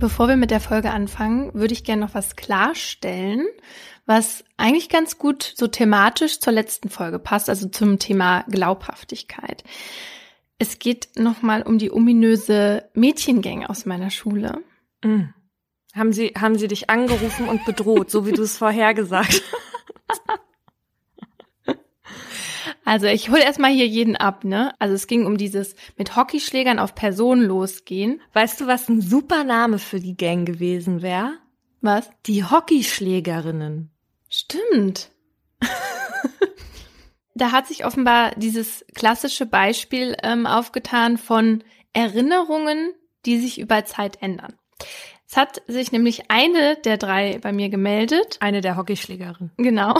Bevor wir mit der Folge anfangen, würde ich gerne noch was klarstellen, was eigentlich ganz gut so thematisch zur letzten Folge passt, also zum Thema Glaubhaftigkeit. Es geht nochmal um die ominöse Mädchengang aus meiner Schule. Mhm. Haben sie, haben sie dich angerufen und bedroht, so wie du es vorher gesagt hast? Also ich hole erstmal hier jeden ab, ne? Also es ging um dieses mit Hockeyschlägern auf Personen losgehen. Weißt du, was ein super Name für die Gang gewesen wäre? Was? Die Hockeyschlägerinnen. Stimmt. da hat sich offenbar dieses klassische Beispiel ähm, aufgetan von Erinnerungen, die sich über Zeit ändern. Es hat sich nämlich eine der drei bei mir gemeldet. Eine der Hockeyschlägerinnen. Genau.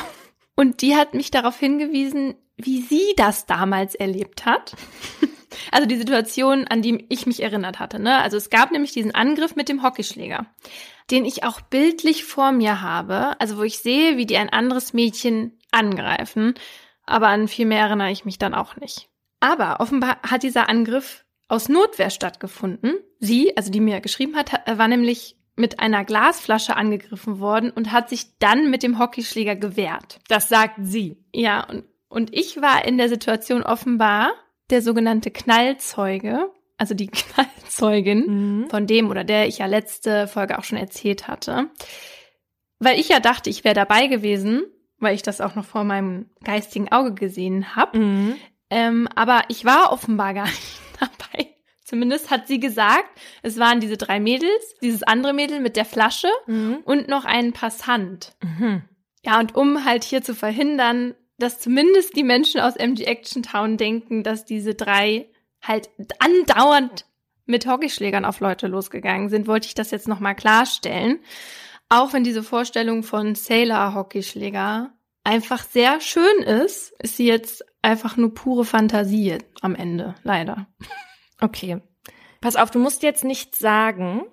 Und die hat mich darauf hingewiesen, wie sie das damals erlebt hat. Also die Situation, an die ich mich erinnert hatte. Ne? Also es gab nämlich diesen Angriff mit dem Hockeyschläger, den ich auch bildlich vor mir habe. Also wo ich sehe, wie die ein anderes Mädchen angreifen. Aber an viel mehr erinnere ich mich dann auch nicht. Aber offenbar hat dieser Angriff aus Notwehr stattgefunden. Sie, also die mir geschrieben hat, war nämlich mit einer Glasflasche angegriffen worden und hat sich dann mit dem Hockeyschläger gewehrt. Das sagt sie. Ja, und und ich war in der Situation offenbar der sogenannte Knallzeuge, also die Knallzeugin mhm. von dem oder der ich ja letzte Folge auch schon erzählt hatte. Weil ich ja dachte, ich wäre dabei gewesen, weil ich das auch noch vor meinem geistigen Auge gesehen habe. Mhm. Ähm, aber ich war offenbar gar nicht dabei. Zumindest hat sie gesagt, es waren diese drei Mädels, dieses andere Mädel mit der Flasche mhm. und noch ein Passant. Mhm. Ja, und um halt hier zu verhindern, dass zumindest die Menschen aus MG Action Town denken, dass diese drei halt andauernd mit Hockeyschlägern auf Leute losgegangen sind, wollte ich das jetzt nochmal klarstellen. Auch wenn diese Vorstellung von Sailor Hockeyschläger einfach sehr schön ist, ist sie jetzt einfach nur pure Fantasie am Ende, leider. Okay. Pass auf, du musst jetzt nichts sagen,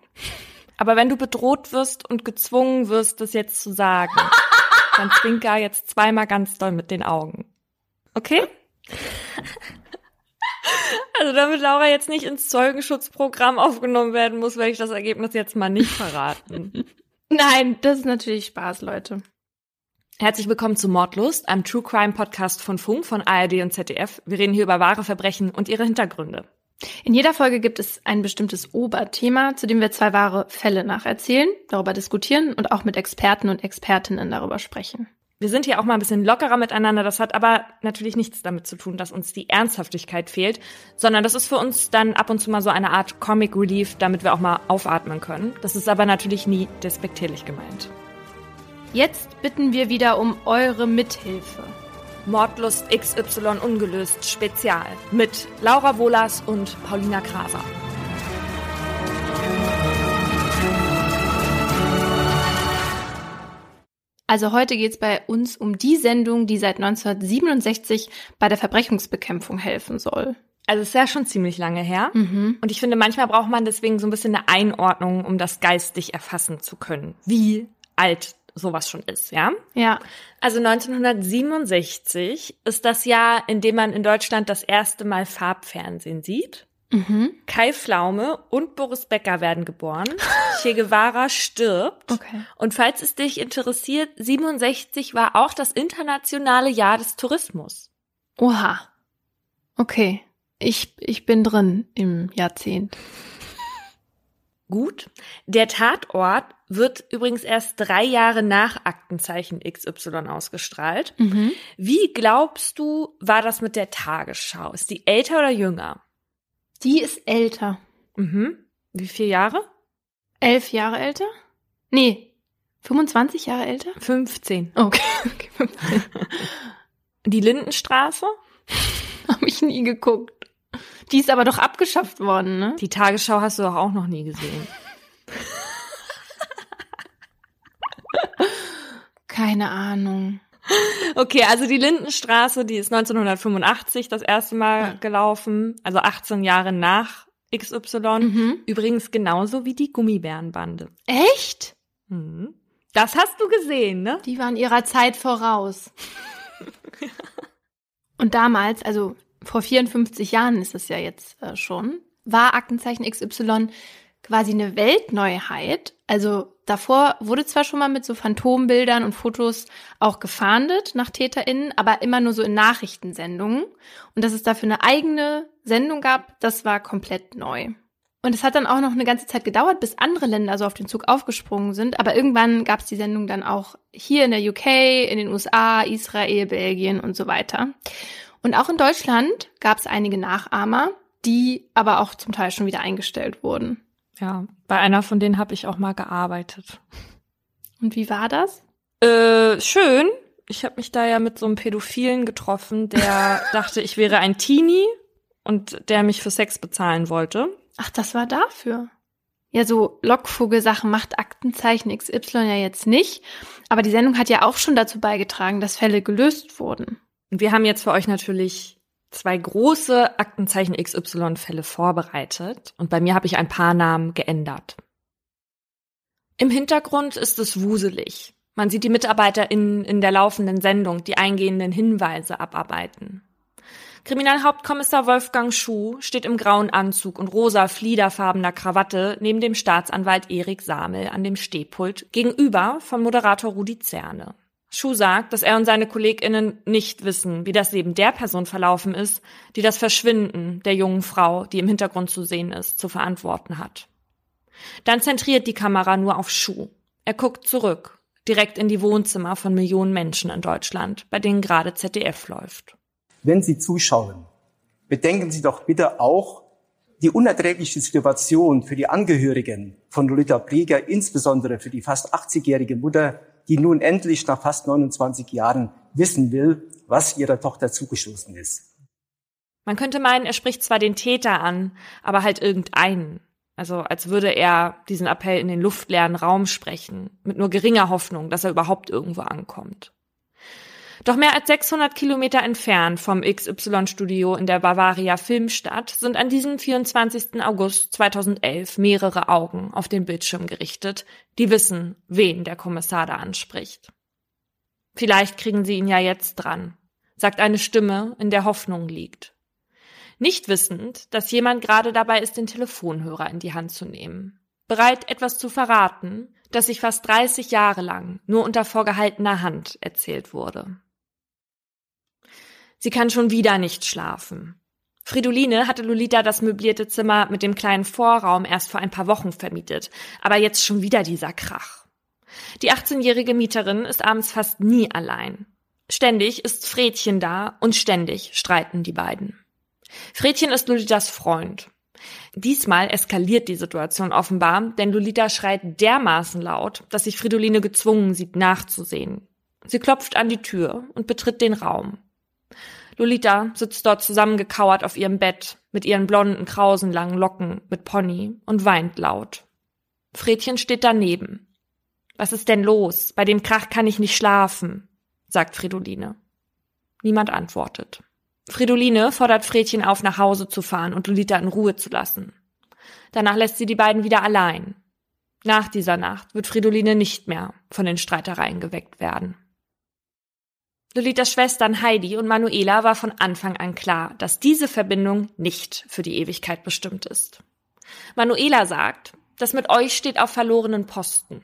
aber wenn du bedroht wirst und gezwungen wirst, das jetzt zu sagen, dann zwinker jetzt zweimal ganz doll mit den Augen. Okay? Also damit Laura jetzt nicht ins Zeugenschutzprogramm aufgenommen werden muss, werde ich das Ergebnis jetzt mal nicht verraten. Nein, das ist natürlich Spaß, Leute. Herzlich willkommen zu Mordlust, einem True Crime Podcast von Funk, von ARD und ZDF. Wir reden hier über wahre Verbrechen und ihre Hintergründe. In jeder Folge gibt es ein bestimmtes Oberthema, zu dem wir zwei wahre Fälle nacherzählen, darüber diskutieren und auch mit Experten und Expertinnen darüber sprechen. Wir sind hier auch mal ein bisschen lockerer miteinander. Das hat aber natürlich nichts damit zu tun, dass uns die Ernsthaftigkeit fehlt, sondern das ist für uns dann ab und zu mal so eine Art Comic Relief, damit wir auch mal aufatmen können. Das ist aber natürlich nie despektierlich gemeint. Jetzt bitten wir wieder um eure Mithilfe. Mordlust XY ungelöst Spezial mit Laura Wohlers und Paulina Kraser. Also heute geht es bei uns um die Sendung, die seit 1967 bei der Verbrechungsbekämpfung helfen soll. Also es ist ja schon ziemlich lange her. Mhm. Und ich finde, manchmal braucht man deswegen so ein bisschen eine Einordnung, um das geistig erfassen zu können. Wie alt sowas schon ist, ja? Ja. Also 1967 ist das Jahr, in dem man in Deutschland das erste Mal Farbfernsehen sieht. Mhm. Kai Pflaume und Boris Becker werden geboren. che Guevara stirbt. Okay. Und falls es dich interessiert, 67 war auch das internationale Jahr des Tourismus. Oha. Okay. Ich, ich bin drin im Jahrzehnt. Gut. Der Tatort wird übrigens erst drei Jahre nach Aktenzeichen XY ausgestrahlt. Mhm. Wie glaubst du, war das mit der Tagesschau? Ist die älter oder jünger? Die ist älter. Mhm. Wie viele Jahre? Elf Jahre älter? Nee, 25 Jahre älter? 15. Okay, okay 15. Die Lindenstraße? Habe ich nie geguckt. Die ist aber doch abgeschafft worden, ne? Die Tagesschau hast du doch auch noch nie gesehen. Keine Ahnung. Okay, also die Lindenstraße, die ist 1985 das erste Mal gelaufen, also 18 Jahre nach XY. Mhm. Übrigens genauso wie die Gummibärenbande. Echt? Mhm. Das hast du gesehen, ne? Die waren ihrer Zeit voraus. Und damals, also vor 54 Jahren ist es ja jetzt äh, schon, war Aktenzeichen XY quasi eine Weltneuheit. Also davor wurde zwar schon mal mit so Phantombildern und Fotos auch gefahndet nach TäterInnen, aber immer nur so in Nachrichtensendungen. Und dass es dafür eine eigene Sendung gab, das war komplett neu. Und es hat dann auch noch eine ganze Zeit gedauert, bis andere Länder so auf den Zug aufgesprungen sind. Aber irgendwann gab es die Sendung dann auch hier in der UK, in den USA, Israel, Belgien und so weiter. Und auch in Deutschland gab es einige Nachahmer, die aber auch zum Teil schon wieder eingestellt wurden. Ja, bei einer von denen habe ich auch mal gearbeitet. Und wie war das? Äh, schön. Ich habe mich da ja mit so einem Pädophilen getroffen, der dachte, ich wäre ein Teenie und der mich für Sex bezahlen wollte. Ach, das war dafür. Ja, so Lockvogelsachen macht Aktenzeichen XY ja jetzt nicht. Aber die Sendung hat ja auch schon dazu beigetragen, dass Fälle gelöst wurden. Und wir haben jetzt für euch natürlich zwei große Aktenzeichen XY-Fälle vorbereitet. Und bei mir habe ich ein paar Namen geändert. Im Hintergrund ist es wuselig. Man sieht die MitarbeiterInnen in der laufenden Sendung die eingehenden Hinweise abarbeiten. Kriminalhauptkommissar Wolfgang Schuh steht im grauen Anzug und rosa fliederfarbener Krawatte neben dem Staatsanwalt Erik Samel an dem Stehpult gegenüber von Moderator Rudi Zerne. Schuh sagt, dass er und seine KollegInnen nicht wissen, wie das Leben der Person verlaufen ist, die das Verschwinden der jungen Frau, die im Hintergrund zu sehen ist, zu verantworten hat. Dann zentriert die Kamera nur auf Schuh. Er guckt zurück, direkt in die Wohnzimmer von Millionen Menschen in Deutschland, bei denen gerade ZDF läuft wenn Sie zuschauen, bedenken Sie doch bitte auch die unerträgliche Situation für die Angehörigen von Lolita Pfleger, insbesondere für die fast 80-jährige Mutter, die nun endlich nach fast 29 Jahren wissen will, was ihrer Tochter zugestoßen ist. Man könnte meinen, er spricht zwar den Täter an, aber halt irgendeinen. Also als würde er diesen Appell in den luftleeren Raum sprechen, mit nur geringer Hoffnung, dass er überhaupt irgendwo ankommt. Doch mehr als 600 Kilometer entfernt vom XY-Studio in der Bavaria Filmstadt sind an diesem 24. August 2011 mehrere Augen auf den Bildschirm gerichtet, die wissen, wen der Kommissar da anspricht. Vielleicht kriegen sie ihn ja jetzt dran, sagt eine Stimme, in der Hoffnung liegt. Nicht wissend, dass jemand gerade dabei ist, den Telefonhörer in die Hand zu nehmen. Bereit, etwas zu verraten, das sich fast 30 Jahre lang nur unter vorgehaltener Hand erzählt wurde. Sie kann schon wieder nicht schlafen. Fridoline hatte Lolita das möblierte Zimmer mit dem kleinen Vorraum erst vor ein paar Wochen vermietet, aber jetzt schon wieder dieser Krach. Die 18-jährige Mieterin ist abends fast nie allein. Ständig ist Fredchen da und ständig streiten die beiden. Fredchen ist Lolitas Freund. Diesmal eskaliert die Situation offenbar, denn Lolita schreit dermaßen laut, dass sich Fridoline gezwungen sieht, nachzusehen. Sie klopft an die Tür und betritt den Raum. Lolita sitzt dort zusammengekauert auf ihrem Bett mit ihren blonden, krausen langen Locken mit Pony und weint laut. Fredchen steht daneben. Was ist denn los? Bei dem Krach kann ich nicht schlafen, sagt Fridoline. Niemand antwortet. Fridoline fordert Fredchen auf, nach Hause zu fahren und Lolita in Ruhe zu lassen. Danach lässt sie die beiden wieder allein. Nach dieser Nacht wird Fridoline nicht mehr von den Streitereien geweckt werden. Lolitas Schwestern Heidi und Manuela war von Anfang an klar, dass diese Verbindung nicht für die Ewigkeit bestimmt ist. Manuela sagt, das mit euch steht auf verlorenen Posten.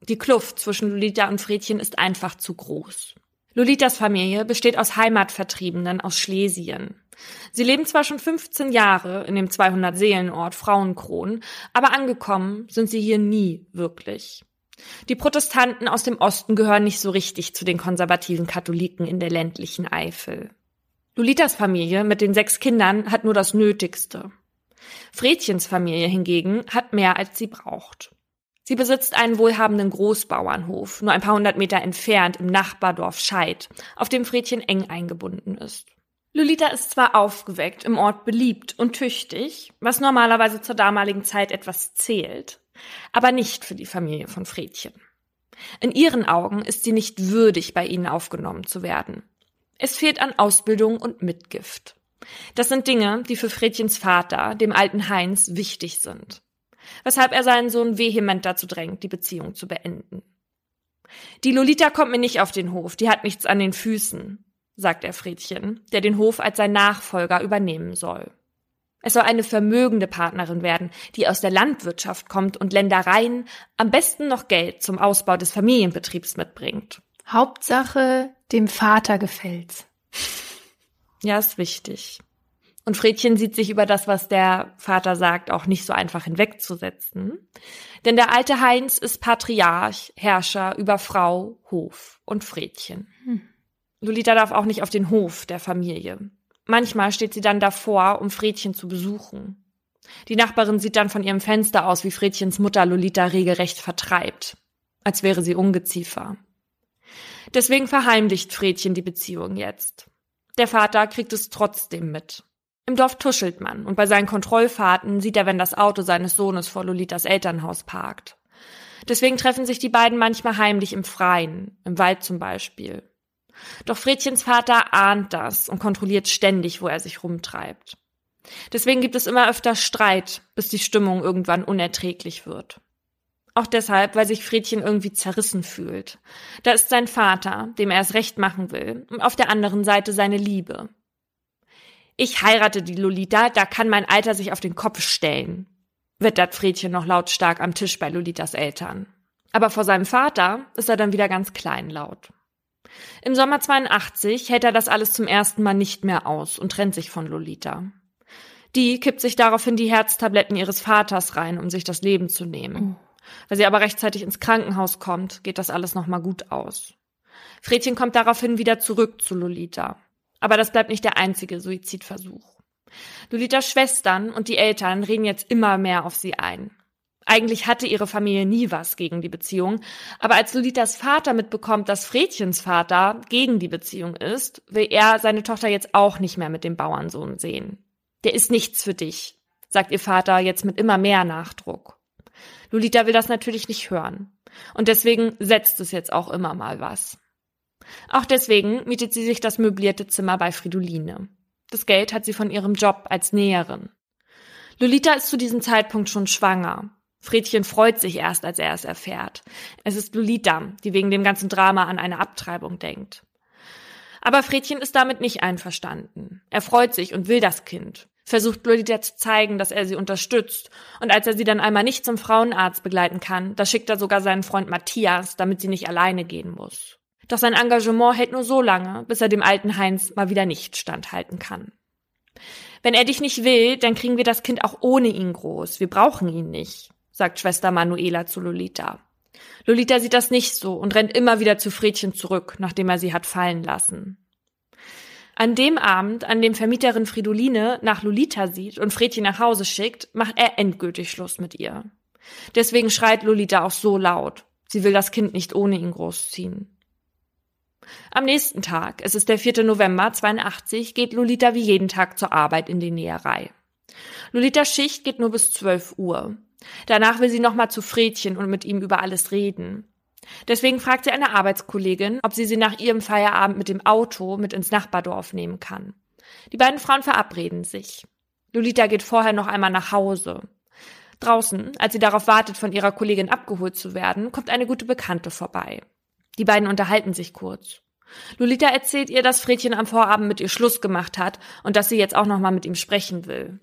Die Kluft zwischen Lolita und Fredchen ist einfach zu groß. Lolitas Familie besteht aus Heimatvertriebenen aus Schlesien. Sie leben zwar schon 15 Jahre in dem 200-Seelenort Frauenkron, aber angekommen sind sie hier nie wirklich. Die Protestanten aus dem Osten gehören nicht so richtig zu den konservativen Katholiken in der ländlichen Eifel. Lolitas Familie mit den sechs Kindern hat nur das Nötigste. Fredchens Familie hingegen hat mehr, als sie braucht. Sie besitzt einen wohlhabenden Großbauernhof, nur ein paar hundert Meter entfernt im Nachbardorf Scheid, auf dem Fredchen eng eingebunden ist. Lolita ist zwar aufgeweckt, im Ort beliebt und tüchtig, was normalerweise zur damaligen Zeit etwas zählt, aber nicht für die Familie von Fredchen. In ihren Augen ist sie nicht würdig, bei ihnen aufgenommen zu werden. Es fehlt an Ausbildung und Mitgift. Das sind Dinge, die für Fredchens Vater, dem alten Heinz, wichtig sind. Weshalb er seinen Sohn vehement dazu drängt, die Beziehung zu beenden. Die Lolita kommt mir nicht auf den Hof, die hat nichts an den Füßen, sagt er Fredchen, der den Hof als sein Nachfolger übernehmen soll. Es soll eine vermögende Partnerin werden, die aus der Landwirtschaft kommt und Ländereien, am besten noch Geld zum Ausbau des Familienbetriebs mitbringt. Hauptsache, dem Vater gefällt's. Ja, ist wichtig. Und Fredchen sieht sich über das, was der Vater sagt, auch nicht so einfach hinwegzusetzen. Denn der alte Heinz ist Patriarch, Herrscher über Frau, Hof und Fredchen. Hm. Lolita darf auch nicht auf den Hof der Familie. Manchmal steht sie dann davor, um Fredchen zu besuchen. Die Nachbarin sieht dann von ihrem Fenster aus, wie Fredchens Mutter Lolita regelrecht vertreibt, als wäre sie Ungeziefer. Deswegen verheimlicht Fredchen die Beziehung jetzt. Der Vater kriegt es trotzdem mit. Im Dorf tuschelt man und bei seinen Kontrollfahrten sieht er, wenn das Auto seines Sohnes vor Lolitas Elternhaus parkt. Deswegen treffen sich die beiden manchmal heimlich im Freien, im Wald zum Beispiel. Doch Fredchens Vater ahnt das und kontrolliert ständig, wo er sich rumtreibt. Deswegen gibt es immer öfter Streit, bis die Stimmung irgendwann unerträglich wird. Auch deshalb, weil sich Fredchen irgendwie zerrissen fühlt. Da ist sein Vater, dem er es recht machen will, und auf der anderen Seite seine Liebe. Ich heirate die Lolita, da kann mein Alter sich auf den Kopf stellen, wittert Fredchen noch lautstark am Tisch bei Lolitas Eltern. Aber vor seinem Vater ist er dann wieder ganz kleinlaut. Im Sommer 82 hält er das alles zum ersten Mal nicht mehr aus und trennt sich von Lolita. Die kippt sich daraufhin die Herztabletten ihres Vaters rein, um sich das Leben zu nehmen. Oh. Weil sie aber rechtzeitig ins Krankenhaus kommt, geht das alles nochmal gut aus. Fredchen kommt daraufhin wieder zurück zu Lolita. Aber das bleibt nicht der einzige Suizidversuch. Lolitas Schwestern und die Eltern reden jetzt immer mehr auf sie ein. Eigentlich hatte ihre Familie nie was gegen die Beziehung, aber als Lolitas Vater mitbekommt, dass Fredchens Vater gegen die Beziehung ist, will er seine Tochter jetzt auch nicht mehr mit dem Bauernsohn sehen. Der ist nichts für dich, sagt ihr Vater jetzt mit immer mehr Nachdruck. Lolita will das natürlich nicht hören. Und deswegen setzt es jetzt auch immer mal was. Auch deswegen mietet sie sich das möblierte Zimmer bei Fridoline. Das Geld hat sie von ihrem Job als Näherin. Lolita ist zu diesem Zeitpunkt schon schwanger Fredchen freut sich erst, als er es erfährt. Es ist Lolita, die wegen dem ganzen Drama an eine Abtreibung denkt. Aber Fredchen ist damit nicht einverstanden. Er freut sich und will das Kind, versucht Lolita zu zeigen, dass er sie unterstützt. Und als er sie dann einmal nicht zum Frauenarzt begleiten kann, da schickt er sogar seinen Freund Matthias, damit sie nicht alleine gehen muss. Doch sein Engagement hält nur so lange, bis er dem alten Heinz mal wieder nicht standhalten kann. Wenn er dich nicht will, dann kriegen wir das Kind auch ohne ihn groß. Wir brauchen ihn nicht sagt Schwester Manuela zu Lolita. Lolita sieht das nicht so und rennt immer wieder zu Fredchen zurück, nachdem er sie hat fallen lassen. An dem Abend, an dem Vermieterin Fridoline nach Lolita sieht und Fredchen nach Hause schickt, macht er endgültig Schluss mit ihr. Deswegen schreit Lolita auch so laut. Sie will das Kind nicht ohne ihn großziehen. Am nächsten Tag, es ist der 4. November 82, geht Lolita wie jeden Tag zur Arbeit in die Näherei. Lolitas Schicht geht nur bis 12 Uhr. Danach will sie nochmal zu Fredchen und mit ihm über alles reden. Deswegen fragt sie eine Arbeitskollegin, ob sie sie nach ihrem Feierabend mit dem Auto mit ins Nachbardorf nehmen kann. Die beiden Frauen verabreden sich. Lolita geht vorher noch einmal nach Hause. Draußen, als sie darauf wartet, von ihrer Kollegin abgeholt zu werden, kommt eine gute Bekannte vorbei. Die beiden unterhalten sich kurz. Lolita erzählt ihr, dass Fredchen am Vorabend mit ihr Schluss gemacht hat und dass sie jetzt auch noch mal mit ihm sprechen will.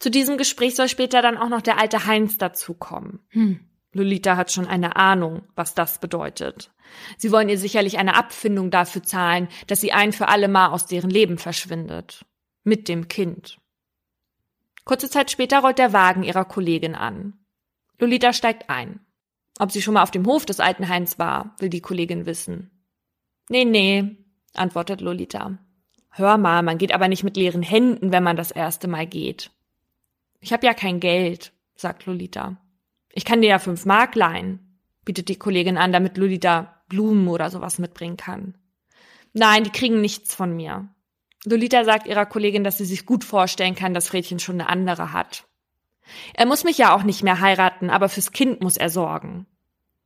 Zu diesem Gespräch soll später dann auch noch der alte Heinz dazukommen. Hm. Lolita hat schon eine Ahnung, was das bedeutet. Sie wollen ihr sicherlich eine Abfindung dafür zahlen, dass sie ein für alle Mal aus deren Leben verschwindet. Mit dem Kind. Kurze Zeit später rollt der Wagen ihrer Kollegin an. Lolita steigt ein. Ob sie schon mal auf dem Hof des alten Heinz war, will die Kollegin wissen. Nee, nee, antwortet Lolita. Hör mal, man geht aber nicht mit leeren Händen, wenn man das erste Mal geht. Ich habe ja kein Geld, sagt Lolita. Ich kann dir ja fünf Mark leihen, bietet die Kollegin an, damit Lolita Blumen oder sowas mitbringen kann. Nein, die kriegen nichts von mir. Lolita sagt ihrer Kollegin, dass sie sich gut vorstellen kann, dass Fredchen schon eine andere hat. Er muss mich ja auch nicht mehr heiraten, aber fürs Kind muss er sorgen.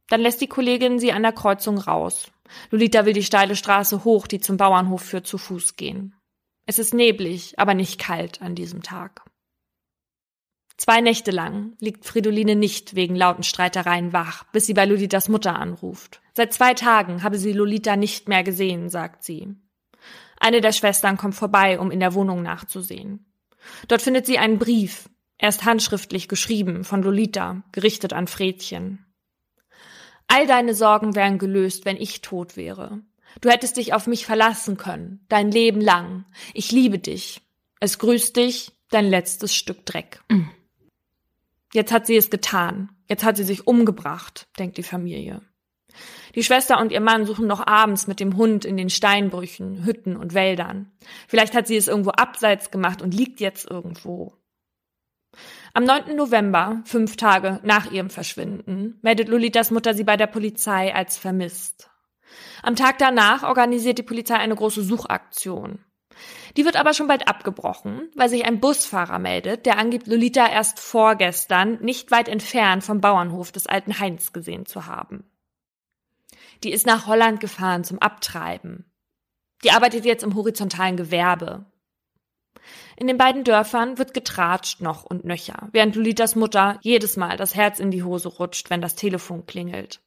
Dann lässt die Kollegin sie an der Kreuzung raus. Lolita will die steile Straße hoch, die zum Bauernhof führt, zu Fuß gehen. Es ist neblig, aber nicht kalt an diesem Tag. Zwei Nächte lang liegt Fridoline nicht wegen lauten Streitereien wach, bis sie bei Lolitas Mutter anruft. Seit zwei Tagen habe sie Lolita nicht mehr gesehen, sagt sie. Eine der Schwestern kommt vorbei, um in der Wohnung nachzusehen. Dort findet sie einen Brief, erst handschriftlich geschrieben von Lolita, gerichtet an Fredchen. All deine Sorgen wären gelöst, wenn ich tot wäre. Du hättest dich auf mich verlassen können, dein Leben lang. Ich liebe dich. Es grüßt dich, dein letztes Stück Dreck. Mhm. Jetzt hat sie es getan. Jetzt hat sie sich umgebracht, denkt die Familie. Die Schwester und ihr Mann suchen noch abends mit dem Hund in den Steinbrüchen, Hütten und Wäldern. Vielleicht hat sie es irgendwo abseits gemacht und liegt jetzt irgendwo. Am 9. November, fünf Tage nach ihrem Verschwinden, meldet Lolitas Mutter sie bei der Polizei als vermisst. Am Tag danach organisiert die Polizei eine große Suchaktion. Die wird aber schon bald abgebrochen, weil sich ein Busfahrer meldet, der angibt, Lolita erst vorgestern nicht weit entfernt vom Bauernhof des alten Heinz gesehen zu haben. Die ist nach Holland gefahren zum Abtreiben. Die arbeitet jetzt im horizontalen Gewerbe. In den beiden Dörfern wird getratscht noch und nöcher, während Lolitas Mutter jedes Mal das Herz in die Hose rutscht, wenn das Telefon klingelt.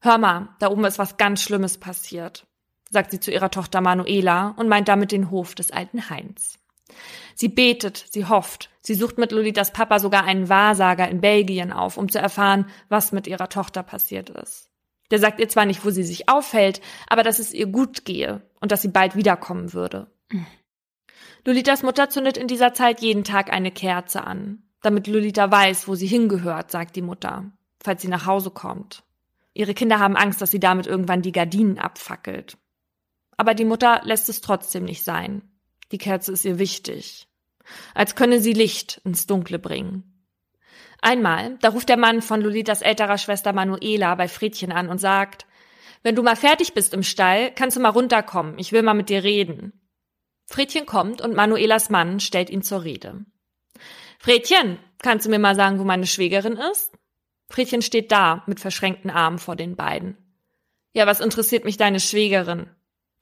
Hör mal, da oben ist was ganz Schlimmes passiert, sagt sie zu ihrer Tochter Manuela und meint damit den Hof des alten Heinz. Sie betet, sie hofft, sie sucht mit Lolitas Papa sogar einen Wahrsager in Belgien auf, um zu erfahren, was mit ihrer Tochter passiert ist. Der sagt ihr zwar nicht, wo sie sich aufhält, aber dass es ihr gut gehe und dass sie bald wiederkommen würde. Mhm. Lolitas Mutter zündet in dieser Zeit jeden Tag eine Kerze an, damit Lolita weiß, wo sie hingehört, sagt die Mutter, falls sie nach Hause kommt. Ihre Kinder haben Angst, dass sie damit irgendwann die Gardinen abfackelt. Aber die Mutter lässt es trotzdem nicht sein. Die Kerze ist ihr wichtig. Als könne sie Licht ins Dunkle bringen. Einmal, da ruft der Mann von Lolitas älterer Schwester Manuela bei Fredchen an und sagt, wenn du mal fertig bist im Stall, kannst du mal runterkommen, ich will mal mit dir reden. Fredchen kommt und Manuelas Mann stellt ihn zur Rede. Fredchen, kannst du mir mal sagen, wo meine Schwägerin ist? Fredchen steht da, mit verschränkten Armen vor den beiden. Ja, was interessiert mich deine Schwägerin?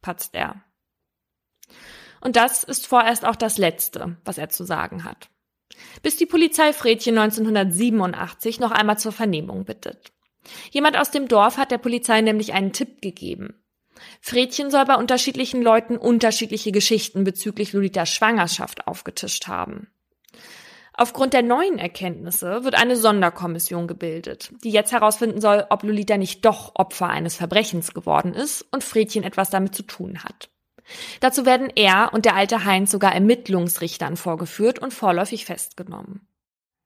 Patzt er. Und das ist vorerst auch das Letzte, was er zu sagen hat bis die Polizei Fredchen 1987 noch einmal zur Vernehmung bittet. Jemand aus dem Dorf hat der Polizei nämlich einen Tipp gegeben. Fredchen soll bei unterschiedlichen Leuten unterschiedliche Geschichten bezüglich Lolitas Schwangerschaft aufgetischt haben. Aufgrund der neuen Erkenntnisse wird eine Sonderkommission gebildet, die jetzt herausfinden soll, ob Lolita nicht doch Opfer eines Verbrechens geworden ist und Fredchen etwas damit zu tun hat. Dazu werden er und der alte Heinz sogar Ermittlungsrichtern vorgeführt und vorläufig festgenommen.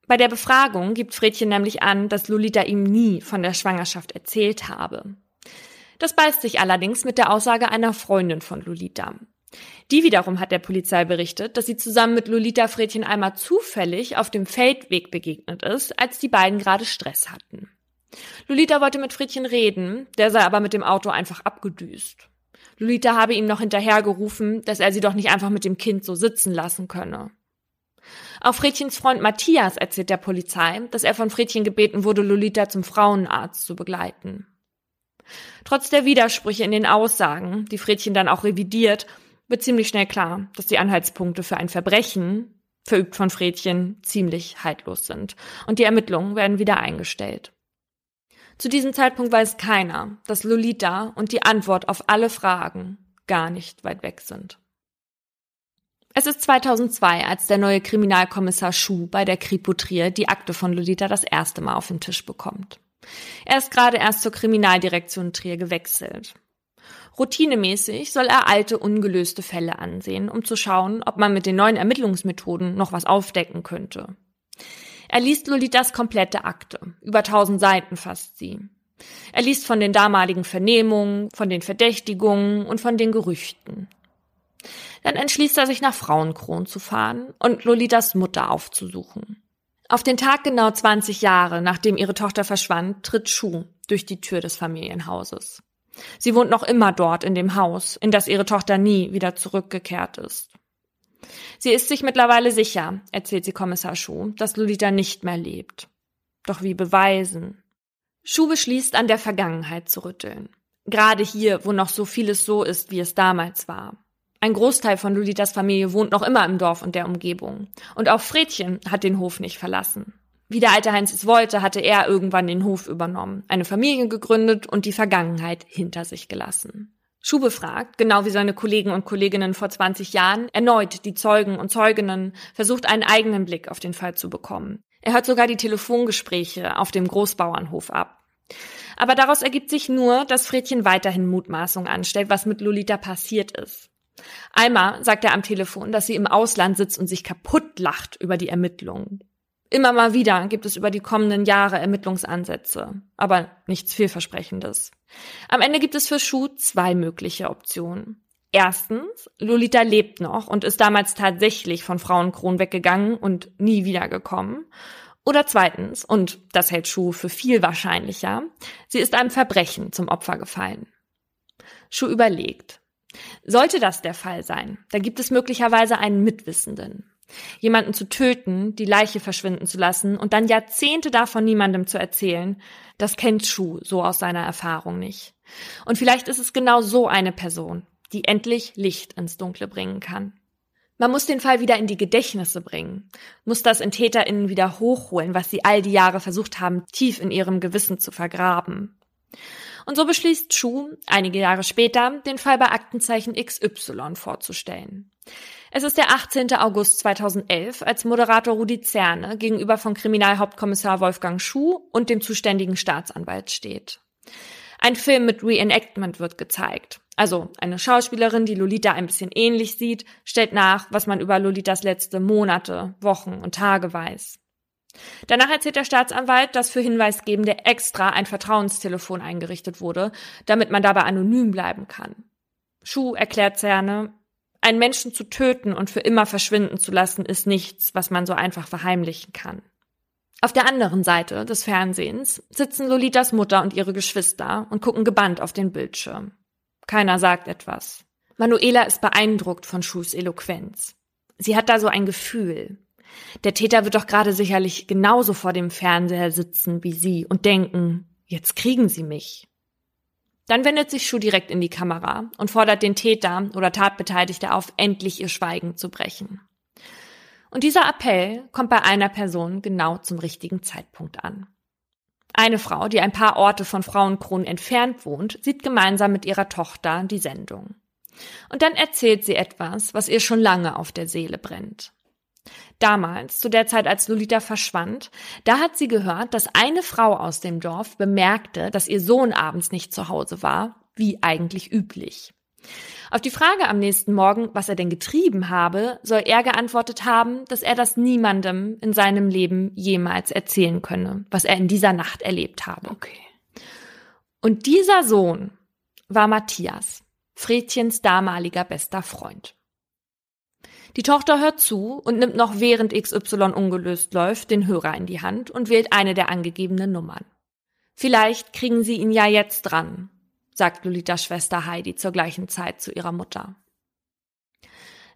Bei der Befragung gibt Fredchen nämlich an, dass Lolita ihm nie von der Schwangerschaft erzählt habe. Das beißt sich allerdings mit der Aussage einer Freundin von Lolita. Die wiederum hat der Polizei berichtet, dass sie zusammen mit Lolita Fredchen einmal zufällig auf dem Feldweg begegnet ist, als die beiden gerade Stress hatten. Lolita wollte mit Fredchen reden, der sei aber mit dem Auto einfach abgedüst. Lolita habe ihm noch hinterhergerufen, dass er sie doch nicht einfach mit dem Kind so sitzen lassen könne. Auch Fredchens Freund Matthias erzählt der Polizei, dass er von Fredchen gebeten wurde, Lolita zum Frauenarzt zu begleiten. Trotz der Widersprüche in den Aussagen, die Fredchen dann auch revidiert, wird ziemlich schnell klar, dass die Anhaltspunkte für ein Verbrechen, verübt von Fredchen, ziemlich haltlos sind und die Ermittlungen werden wieder eingestellt. Zu diesem Zeitpunkt weiß keiner, dass Lolita und die Antwort auf alle Fragen gar nicht weit weg sind. Es ist 2002, als der neue Kriminalkommissar Schuh bei der Kripo Trier die Akte von Lolita das erste Mal auf den Tisch bekommt. Er ist gerade erst zur Kriminaldirektion Trier gewechselt. Routinemäßig soll er alte, ungelöste Fälle ansehen, um zu schauen, ob man mit den neuen Ermittlungsmethoden noch was aufdecken könnte. Er liest Lolitas komplette Akte. Über tausend Seiten fasst sie. Er liest von den damaligen Vernehmungen, von den Verdächtigungen und von den Gerüchten. Dann entschließt er sich nach Frauenkron zu fahren und Lolitas Mutter aufzusuchen. Auf den Tag genau 20 Jahre, nachdem ihre Tochter verschwand, tritt Schuh durch die Tür des Familienhauses. Sie wohnt noch immer dort in dem Haus, in das ihre Tochter nie wieder zurückgekehrt ist. Sie ist sich mittlerweile sicher, erzählt sie Kommissar Schuh, dass Lolita nicht mehr lebt. Doch wie beweisen? Schuh beschließt, an der Vergangenheit zu rütteln. Gerade hier, wo noch so vieles so ist, wie es damals war. Ein Großteil von Lolitas Familie wohnt noch immer im Dorf und der Umgebung. Und auch Fredchen hat den Hof nicht verlassen. Wie der alte Heinz es wollte, hatte er irgendwann den Hof übernommen, eine Familie gegründet und die Vergangenheit hinter sich gelassen. Schuh befragt, genau wie seine Kollegen und Kolleginnen vor 20 Jahren, erneut die Zeugen und Zeuginnen, versucht einen eigenen Blick auf den Fall zu bekommen. Er hört sogar die Telefongespräche auf dem Großbauernhof ab. Aber daraus ergibt sich nur, dass Fredchen weiterhin Mutmaßung anstellt, was mit Lolita passiert ist. Einmal sagt er am Telefon, dass sie im Ausland sitzt und sich kaputt lacht über die Ermittlungen. Immer mal wieder gibt es über die kommenden Jahre Ermittlungsansätze, aber nichts vielversprechendes. Am Ende gibt es für Schuh zwei mögliche Optionen. Erstens, Lolita lebt noch und ist damals tatsächlich von Frauenkron weggegangen und nie wiedergekommen. Oder zweitens, und das hält Schuh für viel wahrscheinlicher, sie ist einem Verbrechen zum Opfer gefallen. Schuh überlegt. Sollte das der Fall sein, dann gibt es möglicherweise einen Mitwissenden. Jemanden zu töten, die Leiche verschwinden zu lassen und dann Jahrzehnte davon niemandem zu erzählen, das kennt Schuh so aus seiner Erfahrung nicht. Und vielleicht ist es genau so eine Person, die endlich Licht ins Dunkle bringen kann. Man muss den Fall wieder in die Gedächtnisse bringen, muss das in TäterInnen wieder hochholen, was sie all die Jahre versucht haben, tief in ihrem Gewissen zu vergraben. Und so beschließt Chu, einige Jahre später, den Fall bei Aktenzeichen XY vorzustellen. Es ist der 18. August 2011, als Moderator Rudi Zerne gegenüber von Kriminalhauptkommissar Wolfgang Schuh und dem zuständigen Staatsanwalt steht. Ein Film mit Reenactment wird gezeigt. Also eine Schauspielerin, die Lolita ein bisschen ähnlich sieht, stellt nach, was man über Lolitas letzte Monate, Wochen und Tage weiß. Danach erzählt der Staatsanwalt, dass für Hinweisgebende extra ein Vertrauenstelefon eingerichtet wurde, damit man dabei anonym bleiben kann. Schuh erklärt Zerne, einen Menschen zu töten und für immer verschwinden zu lassen, ist nichts, was man so einfach verheimlichen kann. Auf der anderen Seite des Fernsehens sitzen Lolitas Mutter und ihre Geschwister und gucken gebannt auf den Bildschirm. Keiner sagt etwas. Manuela ist beeindruckt von Schuhs Eloquenz. Sie hat da so ein Gefühl. Der Täter wird doch gerade sicherlich genauso vor dem Fernseher sitzen wie sie und denken, jetzt kriegen sie mich. Dann wendet sich Schuh direkt in die Kamera und fordert den Täter oder Tatbeteiligte auf, endlich ihr Schweigen zu brechen. Und dieser Appell kommt bei einer Person genau zum richtigen Zeitpunkt an. Eine Frau, die ein paar Orte von Frauenkronen entfernt wohnt, sieht gemeinsam mit ihrer Tochter die Sendung. Und dann erzählt sie etwas, was ihr schon lange auf der Seele brennt. Damals, zu der Zeit, als Lolita verschwand, da hat sie gehört, dass eine Frau aus dem Dorf bemerkte, dass ihr Sohn abends nicht zu Hause war, wie eigentlich üblich. Auf die Frage am nächsten Morgen, was er denn getrieben habe, soll er geantwortet haben, dass er das niemandem in seinem Leben jemals erzählen könne, was er in dieser Nacht erlebt habe. Okay. Und dieser Sohn war Matthias, Fredchens damaliger bester Freund. Die Tochter hört zu und nimmt noch während XY ungelöst läuft den Hörer in die Hand und wählt eine der angegebenen Nummern. Vielleicht kriegen sie ihn ja jetzt dran, sagt Lolitas Schwester Heidi zur gleichen Zeit zu ihrer Mutter.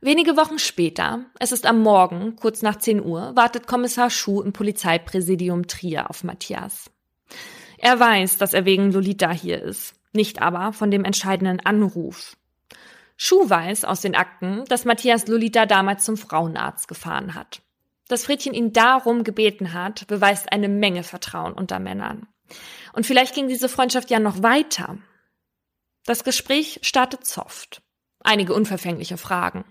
Wenige Wochen später, es ist am Morgen, kurz nach 10 Uhr, wartet Kommissar Schuh im Polizeipräsidium Trier auf Matthias. Er weiß, dass er wegen Lolita hier ist, nicht aber von dem entscheidenden Anruf. Schuh weiß aus den Akten, dass Matthias Lolita damals zum Frauenarzt gefahren hat. Dass Fredchen ihn darum gebeten hat, beweist eine Menge Vertrauen unter Männern. Und vielleicht ging diese Freundschaft ja noch weiter. Das Gespräch startet soft. Einige unverfängliche Fragen.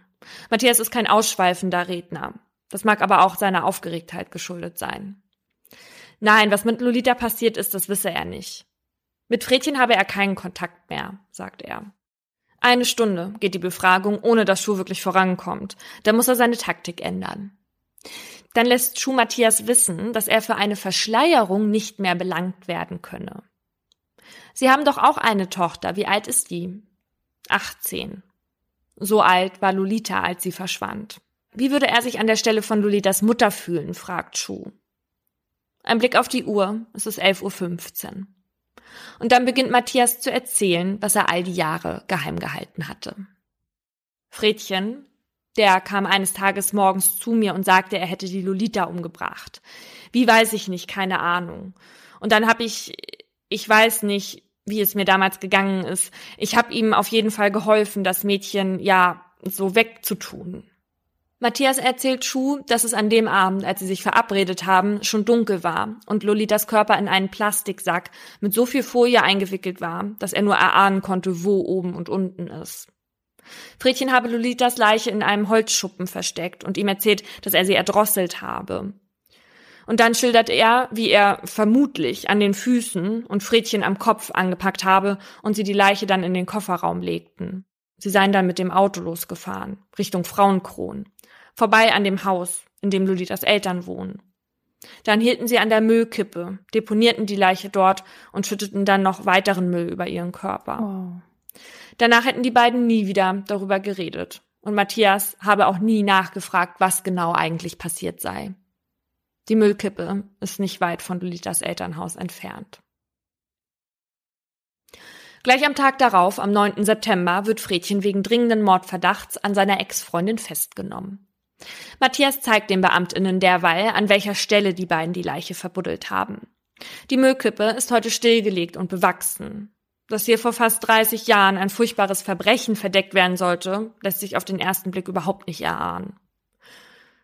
Matthias ist kein ausschweifender Redner. Das mag aber auch seiner Aufgeregtheit geschuldet sein. Nein, was mit Lolita passiert ist, das wisse er nicht. Mit Fredchen habe er keinen Kontakt mehr, sagt er. Eine Stunde geht die Befragung, ohne dass Schuh wirklich vorankommt. Da muss er seine Taktik ändern. Dann lässt Schuh Matthias wissen, dass er für eine Verschleierung nicht mehr belangt werden könne. Sie haben doch auch eine Tochter. Wie alt ist die? 18. So alt war Lolita, als sie verschwand. Wie würde er sich an der Stelle von Lolitas Mutter fühlen, fragt Schuh. Ein Blick auf die Uhr, es ist 11.15 Uhr. Und dann beginnt Matthias zu erzählen, was er all die Jahre geheim gehalten hatte. Fredchen, der kam eines Tages morgens zu mir und sagte, er hätte die Lolita umgebracht. Wie weiß ich nicht, keine Ahnung. Und dann habe ich, ich weiß nicht, wie es mir damals gegangen ist. Ich habe ihm auf jeden Fall geholfen, das Mädchen ja so wegzutun. Matthias erzählt Schuh, dass es an dem Abend, als sie sich verabredet haben, schon dunkel war und Lolitas Körper in einen Plastiksack mit so viel Folie eingewickelt war, dass er nur erahnen konnte, wo oben und unten ist. Fredchen habe Lolitas Leiche in einem Holzschuppen versteckt und ihm erzählt, dass er sie erdrosselt habe. Und dann schildert er, wie er vermutlich an den Füßen und Fredchen am Kopf angepackt habe und sie die Leiche dann in den Kofferraum legten. Sie seien dann mit dem Auto losgefahren, Richtung Frauenkron, vorbei an dem Haus, in dem Lolitas Eltern wohnen. Dann hielten sie an der Müllkippe, deponierten die Leiche dort und schütteten dann noch weiteren Müll über ihren Körper. Oh. Danach hätten die beiden nie wieder darüber geredet. Und Matthias habe auch nie nachgefragt, was genau eigentlich passiert sei. Die Müllkippe ist nicht weit von Lolitas Elternhaus entfernt. Gleich am Tag darauf, am 9. September, wird Fredchen wegen dringenden Mordverdachts an seiner Ex-Freundin festgenommen. Matthias zeigt den Beamtinnen derweil, an welcher Stelle die beiden die Leiche verbuddelt haben. Die Müllkippe ist heute stillgelegt und bewachsen. Dass hier vor fast 30 Jahren ein furchtbares Verbrechen verdeckt werden sollte, lässt sich auf den ersten Blick überhaupt nicht erahnen.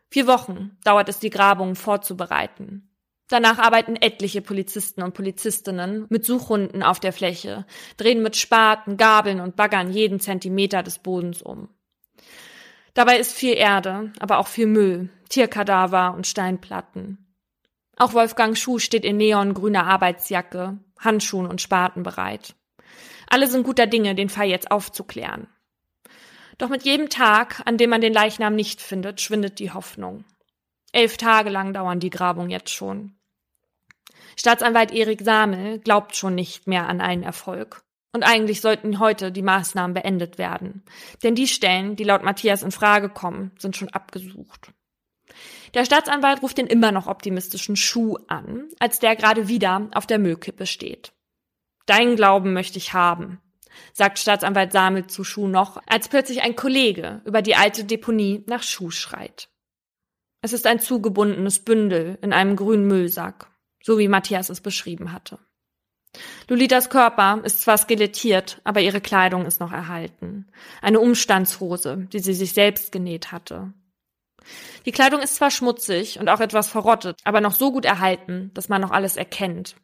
Vier Wochen dauert es, die Grabungen vorzubereiten. Danach arbeiten etliche Polizisten und Polizistinnen mit Suchhunden auf der Fläche, drehen mit Spaten, Gabeln und Baggern jeden Zentimeter des Bodens um. Dabei ist viel Erde, aber auch viel Müll, Tierkadaver und Steinplatten. Auch Wolfgang Schuh steht in neongrüner Arbeitsjacke, Handschuhen und Spaten bereit. Alle sind guter Dinge, den Fall jetzt aufzuklären. Doch mit jedem Tag, an dem man den Leichnam nicht findet, schwindet die Hoffnung. Elf Tage lang dauern die Grabungen jetzt schon. Staatsanwalt Erik Samel glaubt schon nicht mehr an einen Erfolg. Und eigentlich sollten heute die Maßnahmen beendet werden. Denn die Stellen, die laut Matthias in Frage kommen, sind schon abgesucht. Der Staatsanwalt ruft den immer noch optimistischen Schuh an, als der gerade wieder auf der Müllkippe steht. Deinen Glauben möchte ich haben, sagt Staatsanwalt Samel zu Schuh noch, als plötzlich ein Kollege über die alte Deponie nach Schuh schreit. Es ist ein zugebundenes Bündel in einem grünen Müllsack, so wie Matthias es beschrieben hatte. Lolitas Körper ist zwar skelettiert, aber ihre Kleidung ist noch erhalten. Eine Umstandshose, die sie sich selbst genäht hatte. Die Kleidung ist zwar schmutzig und auch etwas verrottet, aber noch so gut erhalten, dass man noch alles erkennt.